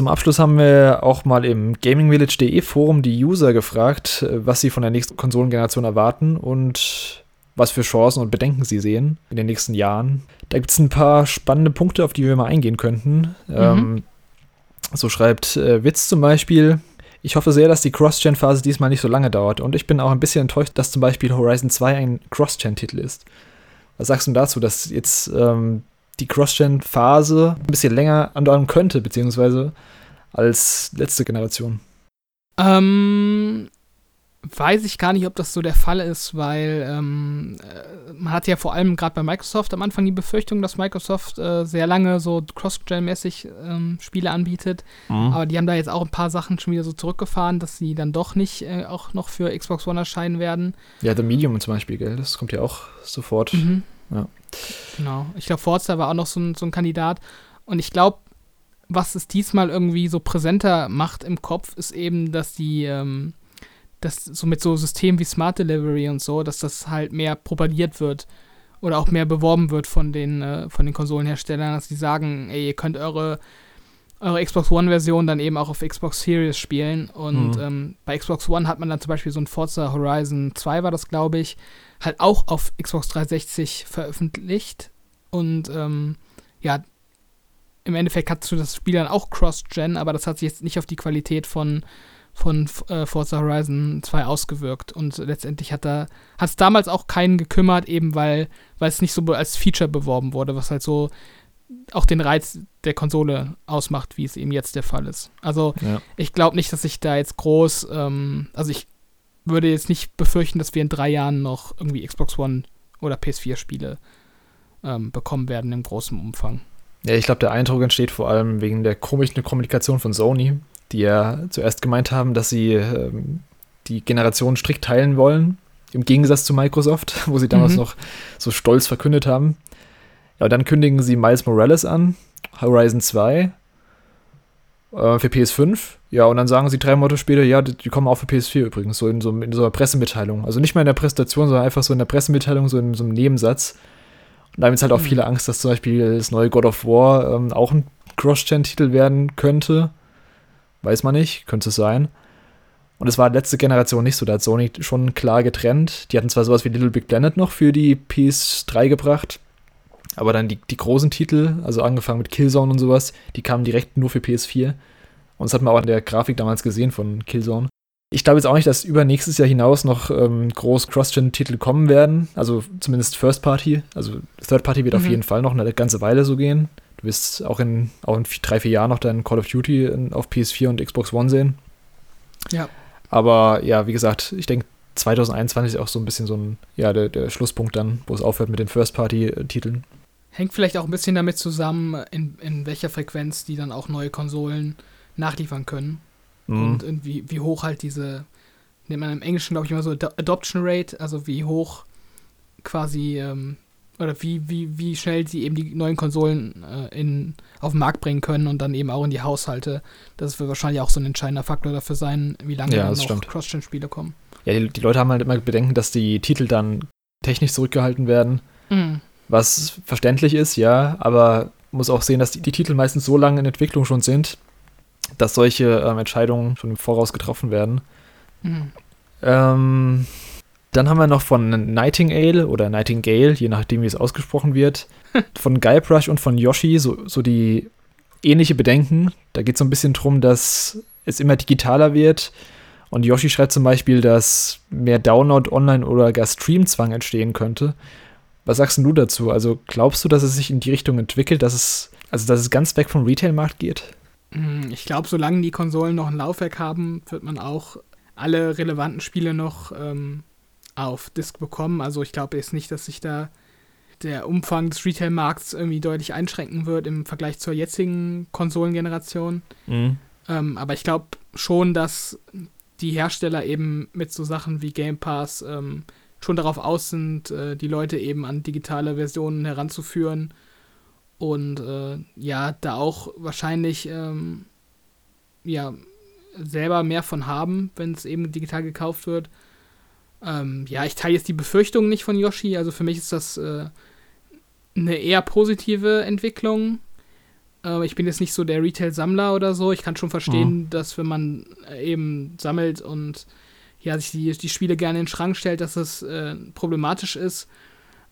Zum Abschluss haben wir auch mal im GamingVillage.de Forum die User gefragt, was sie von der nächsten Konsolengeneration erwarten und was für Chancen und Bedenken sie sehen in den nächsten Jahren. Da gibt es ein paar spannende Punkte, auf die wir mal eingehen könnten. Ähm, so schreibt äh, Witz zum Beispiel. Ich hoffe sehr, dass die Cross-Gen-Phase diesmal nicht so lange dauert. Und ich bin auch ein bisschen enttäuscht, dass zum Beispiel Horizon 2 ein Cross-Gen-Titel ist. Was sagst du dazu, dass jetzt ähm, die Cross-Gen-Phase ein bisschen länger andauern könnte, beziehungsweise als letzte Generation? Ähm, weiß ich gar nicht, ob das so der Fall ist, weil ähm, äh, man hat ja vor allem gerade bei Microsoft am Anfang die Befürchtung, dass Microsoft äh, sehr lange so Cross-Gen-mäßig ähm, Spiele anbietet. Aber die haben da jetzt auch ein paar Sachen schon wieder so zurückgefahren, dass sie dann doch nicht äh, auch noch für Xbox One erscheinen werden. Ja, The Medium zum Beispiel, gell? Das kommt ja auch sofort. Mhm. Ja. Genau. Ich glaube, Forza war auch noch so ein, so ein Kandidat. Und ich glaube, was es diesmal irgendwie so präsenter macht im Kopf, ist eben, dass die, ähm, dass so mit so Systemen wie Smart Delivery und so, dass das halt mehr propagiert wird oder auch mehr beworben wird von den, äh, von den Konsolenherstellern, dass die sagen, ey, ihr könnt eure, eure Xbox One-Version dann eben auch auf Xbox Series spielen. Und Mhm. ähm, bei Xbox One hat man dann zum Beispiel so ein Forza Horizon 2 war das, glaube ich, halt auch auf Xbox 360 veröffentlicht. Und ähm, ja, im Endeffekt hast du das Spiel dann auch Cross-Gen, aber das hat sich jetzt nicht auf die Qualität von, von äh, Forza Horizon 2 ausgewirkt. Und letztendlich hat da hat es damals auch keinen gekümmert, eben weil, weil es nicht so als Feature beworben wurde, was halt so auch den Reiz der Konsole ausmacht, wie es eben jetzt der Fall ist. Also Ja. ich glaube nicht, dass ich da jetzt groß, ähm, also ich würde jetzt nicht befürchten, dass wir in drei Jahren noch irgendwie Xbox One oder PS4-Spiele ähm, bekommen werden im großen Umfang. Ja, ich glaube, der Eindruck entsteht vor allem wegen der komischen Kommunikation von Sony, die ja zuerst gemeint haben, dass sie ähm, die Generation strikt teilen wollen, im Gegensatz zu Microsoft, wo sie damals Mhm. noch so stolz verkündet haben. Ja, und dann kündigen sie Miles Morales an, Horizon 2 äh, für PS5. Ja, und dann sagen sie drei Monate später, ja, die, die kommen auch für PS4 übrigens, so in so, in so einer Pressemitteilung. Also nicht mal in der Präsentation, sondern einfach so in der Pressemitteilung, so in so einem Nebensatz. Und da haben jetzt halt auch Mhm. viele Angst, dass zum Beispiel das neue God of War ähm, auch ein Cross-Gen-Titel werden könnte. Weiß man nicht, könnte es sein. Und es war letzte Generation nicht so, da hat Sony schon klar getrennt. Die hatten zwar sowas wie Little Big Planet noch für die PS3 gebracht, aber dann die, die großen Titel, also angefangen mit Killzone und sowas, die kamen direkt nur für PS4. Und das hat man auch an der Grafik damals gesehen von Killzone. Ich glaube jetzt auch nicht, dass über nächstes Jahr hinaus noch ähm, groß Cross-Gen-Titel kommen werden. Also zumindest First Party. Also Third Party wird auf Mhm. jeden Fall noch eine ganze Weile so gehen. Du wirst auch in, auch in drei, vier Jahren noch dein Call of Duty in, auf PS4 und Xbox One sehen. Ja. Aber ja, wie gesagt, ich denke, 2021 ist auch so ein bisschen so ein, ja, der, der Schlusspunkt dann, wo es aufhört mit den First-Party-Titeln. Hängt vielleicht auch ein bisschen damit zusammen, in, in welcher Frequenz die dann auch neue Konsolen nachliefern können. Mhm. Und in wie, wie hoch halt diese, nennt man im Englischen, glaube ich, immer so Ado- Adoption Rate, also wie hoch quasi, ähm, oder wie, wie, wie schnell sie eben die neuen Konsolen äh, in, auf den Markt bringen können und dann eben auch in die Haushalte. Das wird wahrscheinlich auch so ein entscheidender Faktor dafür sein, wie lange Ja, dann noch. Cross-Gen-Spiele kommen. Ja, die, die Leute haben halt immer Bedenken, dass die Titel dann technisch zurückgehalten werden. Mhm. Was verständlich ist, ja, aber muss auch sehen, dass die, die Titel meistens so lange in Entwicklung schon sind, dass solche ähm, Entscheidungen schon im Voraus getroffen werden. Mhm. Ähm, dann haben wir noch von Nightingale oder Nightingale, je nachdem, wie es ausgesprochen wird, von Guybrush und von Yoshi so, so die ähnliche Bedenken. Da geht es so ein bisschen drum, dass es immer digitaler wird. Und Yoshi schreibt zum Beispiel, dass mehr Download, Online oder gar Streamzwang entstehen könnte. Was sagst du dazu? Also glaubst du, dass es sich in die Richtung entwickelt, dass es, also dass es ganz weg vom Retail-Markt geht? Mm, Ich glaube, solange die Konsolen noch ein Laufwerk haben, wird man auch alle relevanten Spiele noch ähm, auf Disk bekommen. Also ich glaube jetzt nicht, dass sich da der Umfang des Retail-Markts irgendwie deutlich einschränken wird im Vergleich zur jetzigen Konsolengeneration. Ähm, aber ich glaube schon, dass die Hersteller eben mit so Sachen wie Game Pass ähm, schon darauf aus sind, äh, die Leute eben an digitale Versionen heranzuführen und äh, ja, da auch wahrscheinlich ähm, ja selber mehr von haben, wenn es eben digital gekauft wird. Ähm, ja, ich teile jetzt die Befürchtungen nicht von Yoshi, also für mich ist das äh, eine eher positive Entwicklung. Äh, ich bin jetzt nicht so der Retail-Sammler oder so. Ich kann schon verstehen, mhm. dass wenn man eben sammelt und ja, sich die, die Spiele gerne in den Schrank stellt, dass das äh, problematisch ist.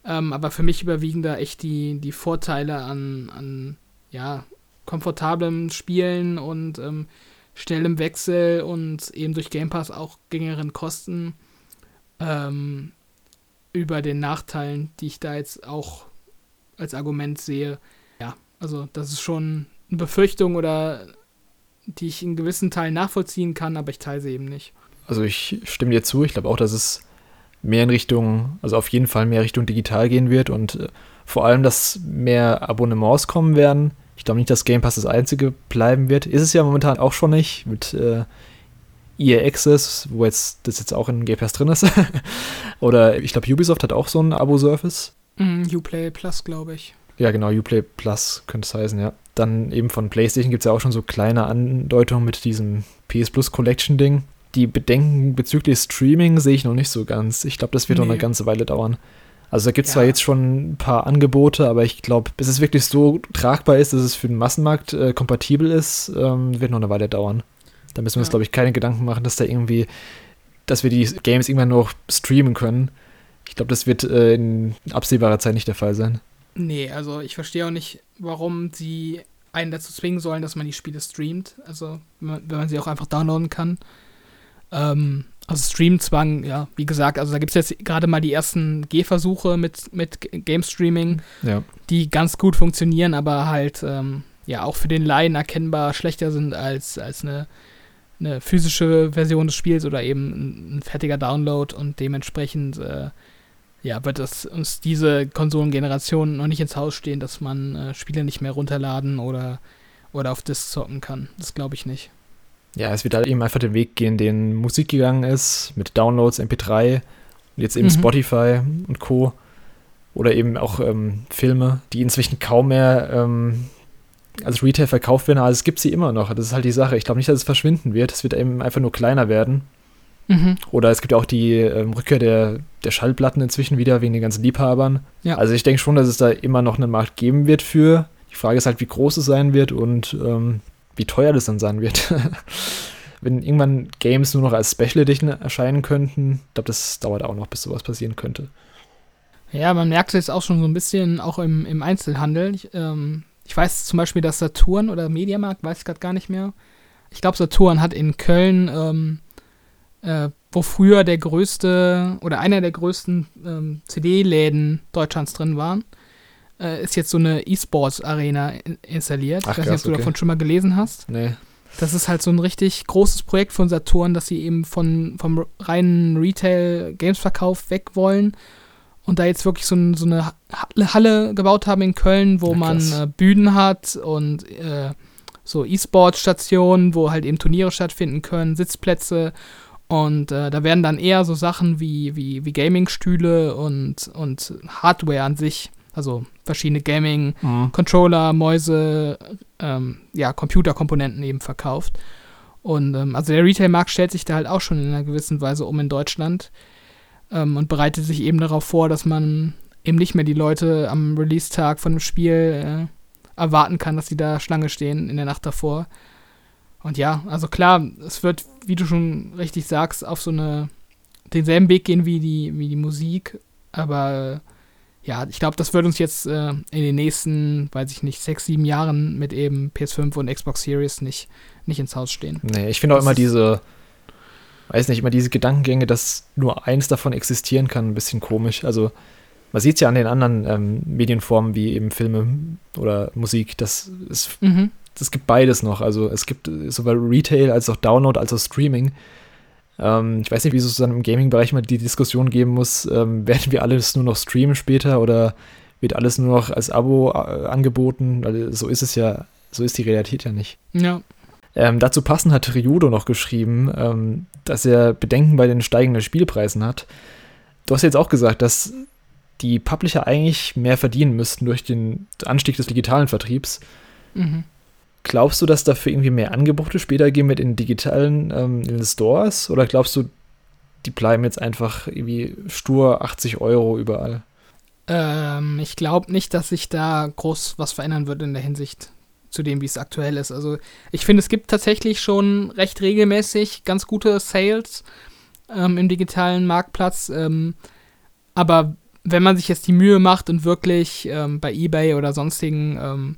Ähm, aber für mich überwiegen da echt die, die Vorteile an, an ja, komfortablem Spielen und ähm, schnellem Wechsel und eben durch Game Pass auch geringeren Kosten ähm, über den Nachteilen, die ich da jetzt auch als Argument sehe. Ja, also das ist schon eine Befürchtung oder die ich in gewissen Teilen nachvollziehen kann, aber ich teile sie eben nicht. Also ich stimme dir zu. Ich glaube auch, dass es mehr in Richtung, also auf jeden Fall mehr Richtung digital gehen wird und äh, vor allem, dass mehr Abonnements kommen werden. Ich glaube nicht, dass Game Pass das einzige bleiben wird. Ist es ja momentan auch schon nicht mit äh, EA Access, wo jetzt das jetzt auch in Game Pass drin ist. Oder ich glaube, Ubisoft hat auch so einen Abo-Service. Mm, Uplay Plus, glaube ich. Ja, genau, Uplay Plus könnte es heißen, ja. Dann eben von PlayStation gibt es ja auch schon so kleine Andeutungen mit diesem PS Plus Collection Ding. Die Bedenken bezüglich Streaming sehe ich noch nicht so ganz. Ich glaube, das wird nee. noch eine ganze Weile dauern. Also da gibt es ja. zwar jetzt schon ein paar Angebote, aber ich glaube, bis es wirklich so tragbar ist, dass es für den Massenmarkt äh, kompatibel ist, ähm, wird noch eine Weile dauern. Da müssen wir uns, glaube ich, keine Gedanken machen, dass da irgendwie, dass wir die Games irgendwann noch streamen können. Ich glaube, das wird äh, in absehbarer Zeit nicht der Fall sein. Nee, also ich verstehe auch nicht, warum sie einen dazu zwingen sollen, dass man die Spiele streamt. Also, wenn man sie auch einfach downloaden kann. Ähm, also Streamzwang, ja, wie gesagt, also da gibt es jetzt gerade mal die ersten Gehversuche mit, mit Game Streaming, ja. die ganz gut funktionieren, aber halt ähm, ja auch für den Laien erkennbar schlechter sind als, als eine, eine physische Version des Spiels oder eben ein, ein fertiger Download und dementsprechend äh, ja, wird es uns diese Konsolengeneration noch nicht ins Haus stehen, dass man äh, Spiele nicht mehr runterladen oder, oder auf Disc zocken kann. Das glaube ich nicht. Ja, es wird halt eben einfach den Weg gehen, den Musik gegangen ist, mit Downloads, MP3 und jetzt eben mhm. Spotify und Co. Oder eben auch ähm, Filme, die inzwischen kaum mehr ähm, als Retail verkauft werden, aber es gibt sie immer noch. Das ist halt die Sache. Ich glaube nicht, dass es verschwinden wird. Es wird eben einfach nur kleiner werden. Mhm. Oder es gibt ja auch die ähm, Rückkehr der, der Schallplatten inzwischen wieder wegen den ganzen Liebhabern. Ja. Also ich denke schon, dass es da immer noch einen Markt geben wird für. Die Frage ist halt, wie groß es sein wird und ähm, wie teuer das dann sein wird. Wenn irgendwann Games nur noch als Special Edition erscheinen könnten, ich glaube, das dauert auch noch, bis sowas passieren könnte. Ja, man merkt es jetzt auch schon so ein bisschen auch im, im Einzelhandel. Ich, ähm, ich weiß zum Beispiel, dass Saturn oder Mediamarkt, weiß ich gerade gar nicht mehr. Ich glaube, Saturn hat in Köln ähm, äh, wo früher der größte oder einer der größten ähm, CD-Läden Deutschlands drin waren, äh, ist jetzt so eine E-Sports-Arena in installiert. Ach, ich weiß nicht, ob du okay. davon schon mal gelesen hast. Nee. Das ist halt so ein richtig großes Projekt von Saturn, dass sie eben von, vom reinen Retail-Games-Verkauf weg wollen und da jetzt wirklich so, ein, so, eine Halle gebaut haben in Köln, wo ja, man äh, Bühnen hat und äh, so E-Sport-Stationen, wo halt eben Turniere stattfinden können, Sitzplätze und äh, da werden dann eher so Sachen wie, wie, wie Gaming-Stühle und, und Hardware an sich, also verschiedene Gaming-Controller, mhm. Mäuse, ähm, ja, Computerkomponenten eben verkauft. Und ähm, also der Retail-Markt stellt sich da halt auch schon in einer gewissen Weise um in Deutschland ähm, und bereitet sich eben darauf vor, dass man eben nicht mehr die Leute am Release-Tag von dem Spiel äh, erwarten kann, dass sie da Schlange stehen in der Nacht davor, und ja, also klar, es wird, wie du schon richtig sagst, auf so eine denselben Weg gehen wie die, wie die Musik, aber ja, ich glaube, das wird uns jetzt äh, in den nächsten, weiß ich nicht, sechs, sieben Jahren mit eben PS5 und Xbox Series nicht, nicht ins Haus stehen. Nee, ich finde auch immer diese, weiß nicht, immer diese Gedankengänge, dass nur eins davon existieren kann, ein bisschen komisch. Also man sieht es ja an den anderen ähm, Medienformen wie eben Filme oder Musik, dass es mhm es gibt beides noch. Also es gibt sowohl Retail als auch Download als auch Streaming. Ähm, ich weiß nicht, wieso es dann im Gaming-Bereich mal die Diskussion geben muss, ähm, werden wir alles nur noch streamen später oder wird alles nur noch als Abo äh, angeboten? Also so ist es ja, so ist die Realität ja nicht. Ja. Ähm, dazu passend hat Ryudo noch geschrieben, ähm, dass er Bedenken bei den steigenden Spielpreisen hat. Du hast jetzt auch gesagt, dass die Publisher eigentlich mehr verdienen müssten durch den Anstieg des digitalen Vertriebs. Mhm. Glaubst du, dass dafür irgendwie mehr Angebote später gehen mit den digitalen ähm, in Stores? Oder glaubst du, die bleiben jetzt einfach irgendwie stur 80 Euro überall? Ähm, ich glaube nicht, dass sich da groß was verändern wird in der Hinsicht zu dem, wie es aktuell ist. Also ich finde, es gibt tatsächlich schon recht regelmäßig ganz gute Sales ähm, im digitalen Marktplatz. Ähm, aber wenn man sich jetzt die Mühe macht und wirklich ähm, bei eBay oder sonstigen ähm,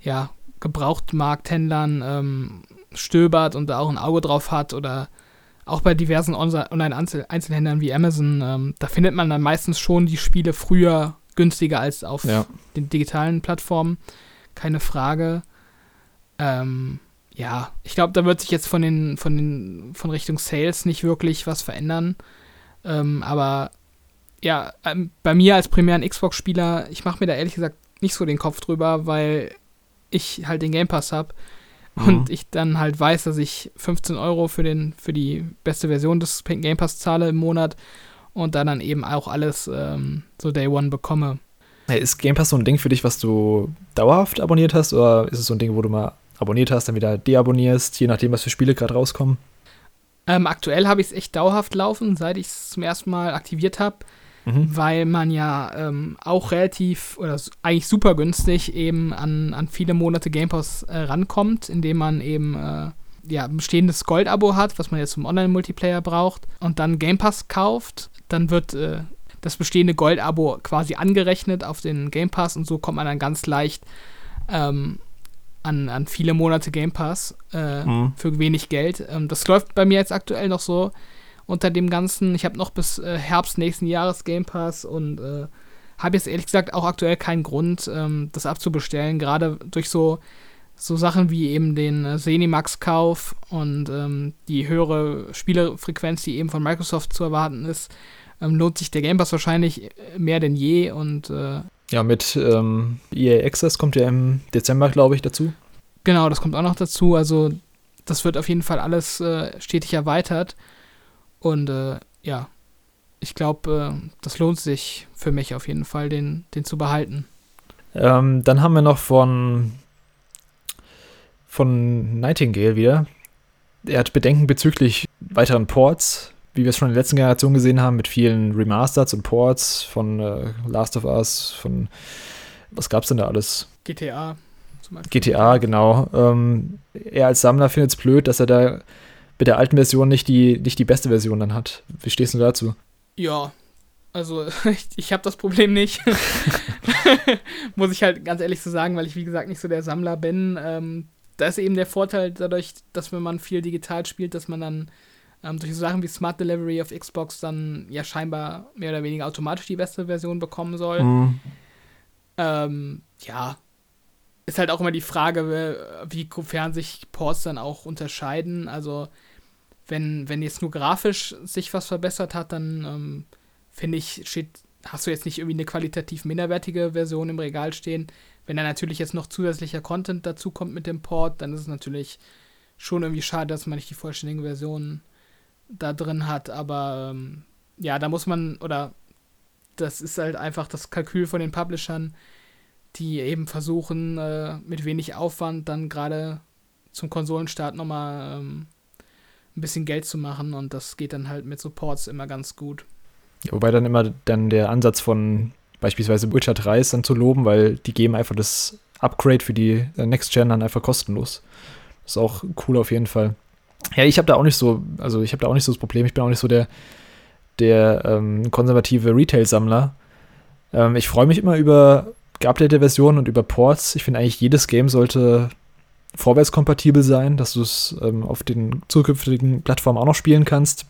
ja, Gebrauchtmarkthändlern ähm, stöbert und da auch ein Auge drauf hat oder auch bei diversen Online-Einzelhändlern wie Amazon, ähm, da findet man dann meistens schon die Spiele früher günstiger als auf Ja. den digitalen Plattformen. Keine Frage. Ähm, ja, ich glaube, da wird sich jetzt von den, von den, von Richtung Sales nicht wirklich was verändern. Ähm, aber ja, ähm, bei mir als primären Xbox-Spieler, ich mache mir da ehrlich gesagt nicht so den Kopf drüber, weil ich halt den Game Pass habe und ich dann halt weiß, dass ich 15 Euro für, den, für die beste Version des Game Pass zahle im Monat und dann dann eben auch alles ähm, so Day One bekomme. Hey, ist Game Pass so ein Ding für dich, was du dauerhaft abonniert hast? Oder ist es so ein Ding, wo du mal abonniert hast, dann wieder deabonnierst, je nachdem, was für Spiele gerade rauskommen? Ähm, aktuell habe ich es echt dauerhaft laufen, seit ich es zum ersten Mal aktiviert habe, Mhm. weil man ja ähm, auch relativ oder eigentlich super günstig eben an, an viele Monate Game Pass äh, rankommt, indem man eben äh, ja, ein bestehendes Gold-Abo hat, was man jetzt zum Online-Multiplayer braucht, und dann Game Pass kauft, dann wird äh, das bestehende Gold-Abo quasi angerechnet auf den Game Pass und so kommt man dann ganz leicht ähm, an, an viele Monate Game Pass äh, Mhm. für wenig Geld. Ähm, das läuft bei mir jetzt aktuell noch so unter dem Ganzen. Ich habe noch bis äh, Herbst nächsten Jahres Game Pass und äh, habe jetzt ehrlich gesagt auch aktuell keinen Grund, ähm, das abzubestellen. Gerade durch so, so Sachen wie eben den äh, Zenimax-Kauf und ähm, die höhere Spielerfrequenz, die eben von Microsoft zu erwarten ist, ähm, lohnt sich der Game Pass wahrscheinlich äh, mehr denn je und äh, Ja, mit ähm, EA Access kommt ja im Dezember, glaube ich, dazu. Genau, das kommt auch noch dazu. Also, das wird auf jeden Fall alles äh, stetig erweitert. Und äh, ja, ich glaube, äh, das lohnt sich für mich auf jeden Fall, den, den zu behalten. Ähm, dann haben wir noch von, von Nightingale wieder. Er hat Bedenken bezüglich weiteren Ports, wie wir es schon in der letzten Generation gesehen haben, mit vielen Remasters und Ports von äh, Last of Us, von was gab's denn da alles? GTA zum Beispiel. GTA, genau. Ähm, er als Sammler findet es blöd, dass er da mit der alten Version nicht die, nicht die beste Version dann hat. Wie stehst du dazu? Ja, also ich, ich habe das Problem nicht. Muss ich halt ganz ehrlich so sagen, weil ich wie gesagt nicht so der Sammler bin. Ähm, da ist eben der Vorteil dadurch, dass wenn man viel digital spielt, dass man dann ähm, durch so Sachen wie Smart Delivery auf Xbox dann ja scheinbar mehr oder weniger automatisch die beste Version bekommen soll. Mhm. Ähm, ja. Ist halt auch immer die Frage, wie fern sich Ports dann auch unterscheiden. Also, wenn, wenn jetzt nur grafisch sich was verbessert hat, dann ähm, finde ich, steht, hast du jetzt nicht irgendwie eine qualitativ minderwertige Version im Regal stehen. Wenn da natürlich jetzt noch zusätzlicher Content dazu kommt mit dem Port, dann ist es natürlich schon irgendwie schade, dass man nicht die vollständige Version da drin hat. Aber ähm, ja, da muss man, oder das ist halt einfach das Kalkül von den Publishern, die eben versuchen, äh, mit wenig Aufwand dann gerade zum Konsolenstart nochmal ähm, ein bisschen Geld zu machen und das geht dann halt mit Supports immer ganz gut. Ja, wobei dann immer dann der Ansatz von beispielsweise Witcher 3 ist dann zu loben, weil die geben einfach das Upgrade für die äh, Next Gen dann einfach kostenlos. Das ist auch cool auf jeden Fall. Ja, ich habe da auch nicht so, also ich habe da auch nicht so das Problem. Ich bin auch nicht so der, der ähm, konservative Retail-Sammler. Ähm, ich freue mich immer über geupdatete Versionen und über Ports. Ich finde eigentlich, jedes Game sollte vorwärtskompatibel sein, dass du es ähm, auf den zukünftigen Plattformen auch noch spielen kannst.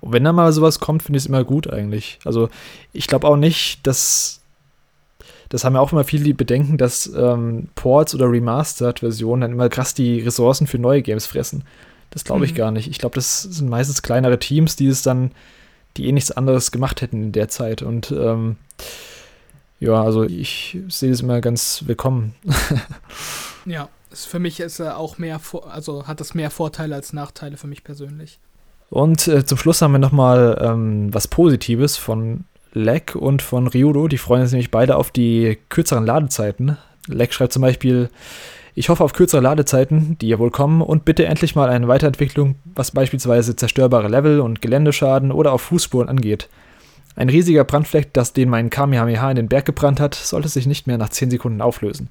Und wenn da mal sowas kommt, finde ich es immer gut eigentlich. Also ich glaube auch nicht, dass das haben ja auch immer viele die Bedenken, dass ähm, Ports oder Remastered-Versionen dann immer krass die Ressourcen für neue Games fressen. Das glaube ich Mhm. gar nicht. Ich glaube, das sind meistens kleinere Teams, die es dann, die eh nichts anderes gemacht hätten in der Zeit. Und ähm, ja, also ich sehe das immer ganz willkommen. Ja, ist, für mich ist er auch mehr, also hat das mehr Vorteile als Nachteile für mich persönlich. Und äh, zum Schluss haben wir nochmal ähm, was Positives von Leck und von Ryudo. Die freuen sich nämlich beide auf die kürzeren Ladezeiten. Leck schreibt zum Beispiel, ich hoffe auf kürzere Ladezeiten, die ja wohl kommen, und bitte endlich mal eine Weiterentwicklung, was beispielsweise zerstörbare Level und Geländeschaden oder auch Fußspuren angeht. Ein riesiger Brandfleck, das den mein Kamehameha in den Berg gebrannt hat, sollte sich nicht mehr nach 10 Sekunden auflösen.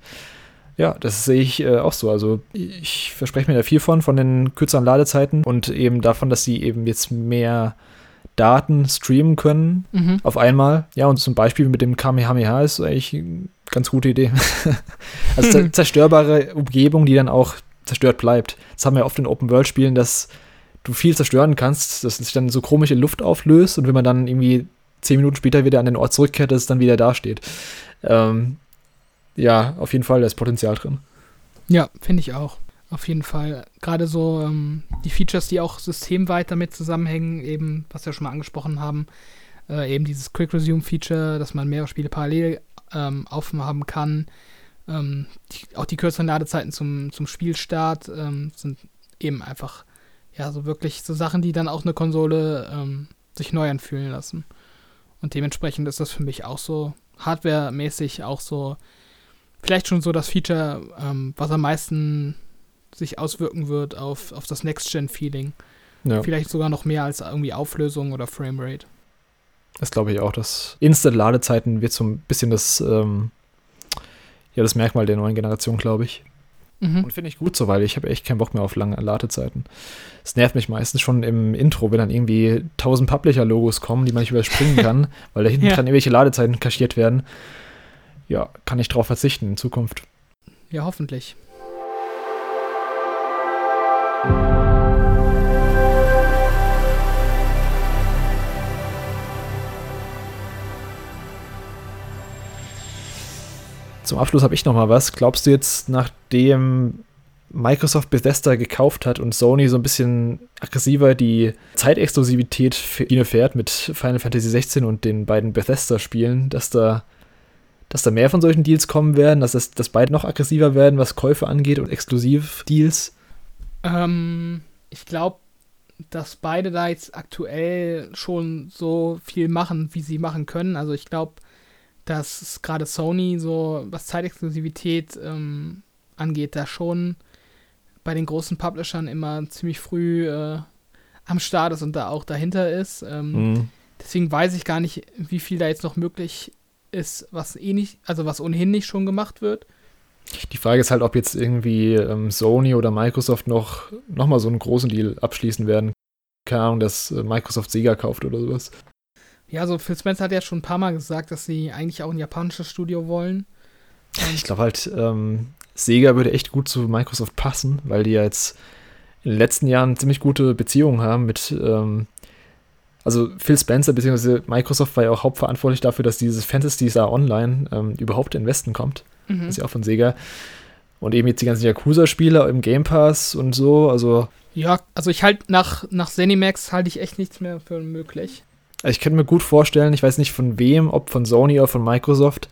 Ja, das sehe ich äh, auch so. Also ich verspreche mir da viel von, von den kürzeren Ladezeiten und eben davon, dass sie eben jetzt mehr Daten streamen können Mhm. auf einmal. Ja, und zum Beispiel mit dem Kamehameha ist eigentlich eine ganz gute Idee. also zer- zerstörbare Umgebung, die dann auch zerstört bleibt. Das haben wir oft in Open-World-Spielen, dass du viel zerstören kannst, dass sich dann so komische Luft auflöst und wenn man dann irgendwie zehn Minuten später wieder an den Ort zurückkehrt, dass es dann wieder dasteht. Ähm, ja, auf jeden Fall, da ist Potenzial drin. Ja, finde ich auch. Auf jeden Fall. Gerade so ähm, die Features, die auch systemweit damit zusammenhängen, eben, was wir schon mal angesprochen haben, äh, eben dieses Quick Resume Feature, dass man mehrere Spiele parallel ähm, aufhaben kann. Ähm, die, auch die kürzeren Ladezeiten zum, zum Spielstart ähm, sind eben einfach, ja, so wirklich so Sachen, die dann auch eine Konsole ähm, sich neu anfühlen lassen. Und dementsprechend ist das für mich auch so hardwaremäßig auch so vielleicht schon so das Feature, ähm, was am meisten sich auswirken wird auf, auf das Next-Gen-Feeling. Ja, Vielleicht sogar noch mehr als irgendwie Auflösung oder Framerate. das glaube ich auch. Das Instant-Ladezeiten wird so ein bisschen das, ähm, ja, das Merkmal der neuen Generation, glaube ich. Mhm. Und finde ich gut so, weil ich habe echt keinen Bock mehr auf lange Ladezeiten. Es nervt mich meistens schon im Intro, wenn dann irgendwie 1000 Publisher-Logos kommen, die man nicht überspringen kann, weil da hinten Ja. dran irgendwelche Ladezeiten kaschiert werden. Ja, kann ich drauf verzichten in Zukunft. Ja, hoffentlich. Zum Abschluss habe ich noch mal was. Glaubst du jetzt, nachdem Microsoft Bethesda gekauft hat und Sony so ein bisschen aggressiver die Zeitexklusivität für Kino fährt mit Final Fantasy 16 und den beiden Bethesda-Spielen, dass da, dass da mehr von solchen Deals kommen werden, dass, das, dass beide noch aggressiver werden, was Käufe angeht und Exklusiv-Deals? Ähm, ich glaube, dass beide da jetzt aktuell schon so viel machen, wie sie machen können. Also ich glaube, dass gerade Sony so, was Zeitexklusivität ähm, angeht, da schon bei den großen Publishern immer ziemlich früh äh, am Start ist und da auch dahinter ist. Ähm, Mhm. Deswegen weiß ich gar nicht, wie viel da jetzt noch möglich ist, was eh nicht, also was ohnehin nicht schon gemacht wird. Die Frage ist halt, ob jetzt irgendwie ähm, Sony oder Microsoft noch, noch mal so einen großen Deal abschließen werden. Keine Ahnung, dass äh, Microsoft Sega kauft oder sowas. Ja, also Phil Spencer hat ja schon ein paar Mal gesagt, dass sie eigentlich auch ein japanisches Studio wollen. Und Ich glaube halt, ähm, Sega würde echt gut zu Microsoft passen, weil die ja jetzt in den letzten Jahren ziemlich gute Beziehungen haben mit, ähm, also Phil Spencer bzw. Microsoft war ja auch hauptverantwortlich dafür, dass dieses Fantasy Star Online ähm, überhaupt in den Westen kommt. Mhm. Das ist ja auch von Sega. Und eben jetzt die ganzen Yakuza-Spiele im Game Pass und so, also Ja, also ich halte nach, nach Zenimax halte ich echt nichts mehr für möglich. ich könnte mir gut vorstellen, ich weiß nicht von wem, ob von Sony oder von Microsoft,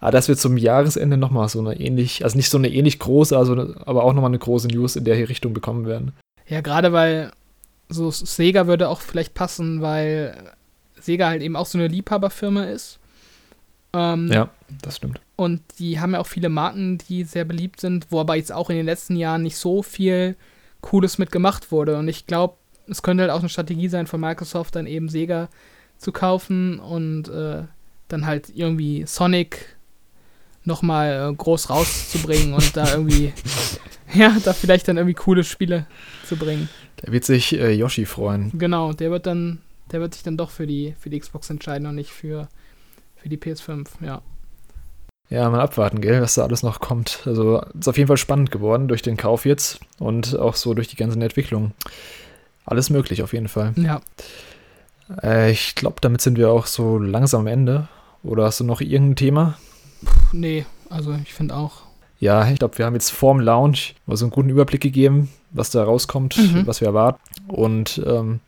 aber dass wir zum Jahresende nochmal so eine ähnlich, also nicht so eine ähnlich große, also, aber auch nochmal eine große News in der Richtung bekommen werden. Ja, gerade weil so Sega würde auch vielleicht passen, weil Sega halt eben auch so eine Liebhaberfirma ist. Ähm, Ja, das stimmt. Und die haben ja auch viele Marken, die sehr beliebt sind, wo aber jetzt auch in den letzten Jahren nicht so viel Cooles mitgemacht wurde. Und ich glaube, es könnte halt auch eine Strategie sein von Microsoft, dann eben Sega zu kaufen und äh, dann halt irgendwie Sonic nochmal äh, groß rauszubringen und da irgendwie, ja, da vielleicht dann irgendwie coole Spiele zu bringen. Da wird sich äh, Yoshi freuen. Genau, der wird dann, der wird sich dann doch für die, für die Xbox entscheiden und nicht für, für die PS5, ja. Ja, mal abwarten, gell, was da alles noch kommt. Also ist auf jeden Fall spannend geworden durch den Kauf jetzt und auch so durch die ganzen Entwicklungen. Alles möglich auf jeden Fall. Ja, Äh, ich glaube, damit sind wir auch so langsam am Ende. Oder hast du noch irgendein Thema? nee, also ich finde auch, Ja, ich glaube, wir haben jetzt vorm Launch mal so einen guten Überblick gegeben, was da rauskommt, Mhm. was wir erwarten. Und ähm,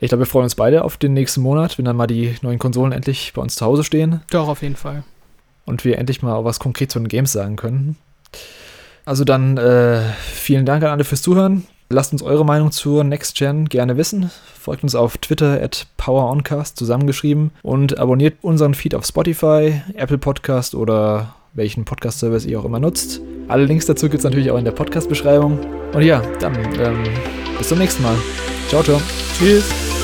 ich glaube, wir freuen uns beide auf den nächsten Monat, wenn dann mal die neuen Konsolen endlich bei uns zu Hause stehen doch auf jeden Fall. und wir endlich mal auch was konkret zu den Games sagen können. Also dann äh, vielen Dank an alle fürs Zuhören. Lasst uns eure Meinung zur Next Gen gerne wissen. Folgt uns auf Twitter at PowerOncast zusammengeschrieben und abonniert unseren Feed auf Spotify, Apple Podcast oder welchen Podcast-Service ihr auch immer nutzt. Alle Links dazu gibt es natürlich auch in der Podcast-Beschreibung. Und ja, dann ähm, bis zum nächsten Mal. Ciao, ciao. Tschüss.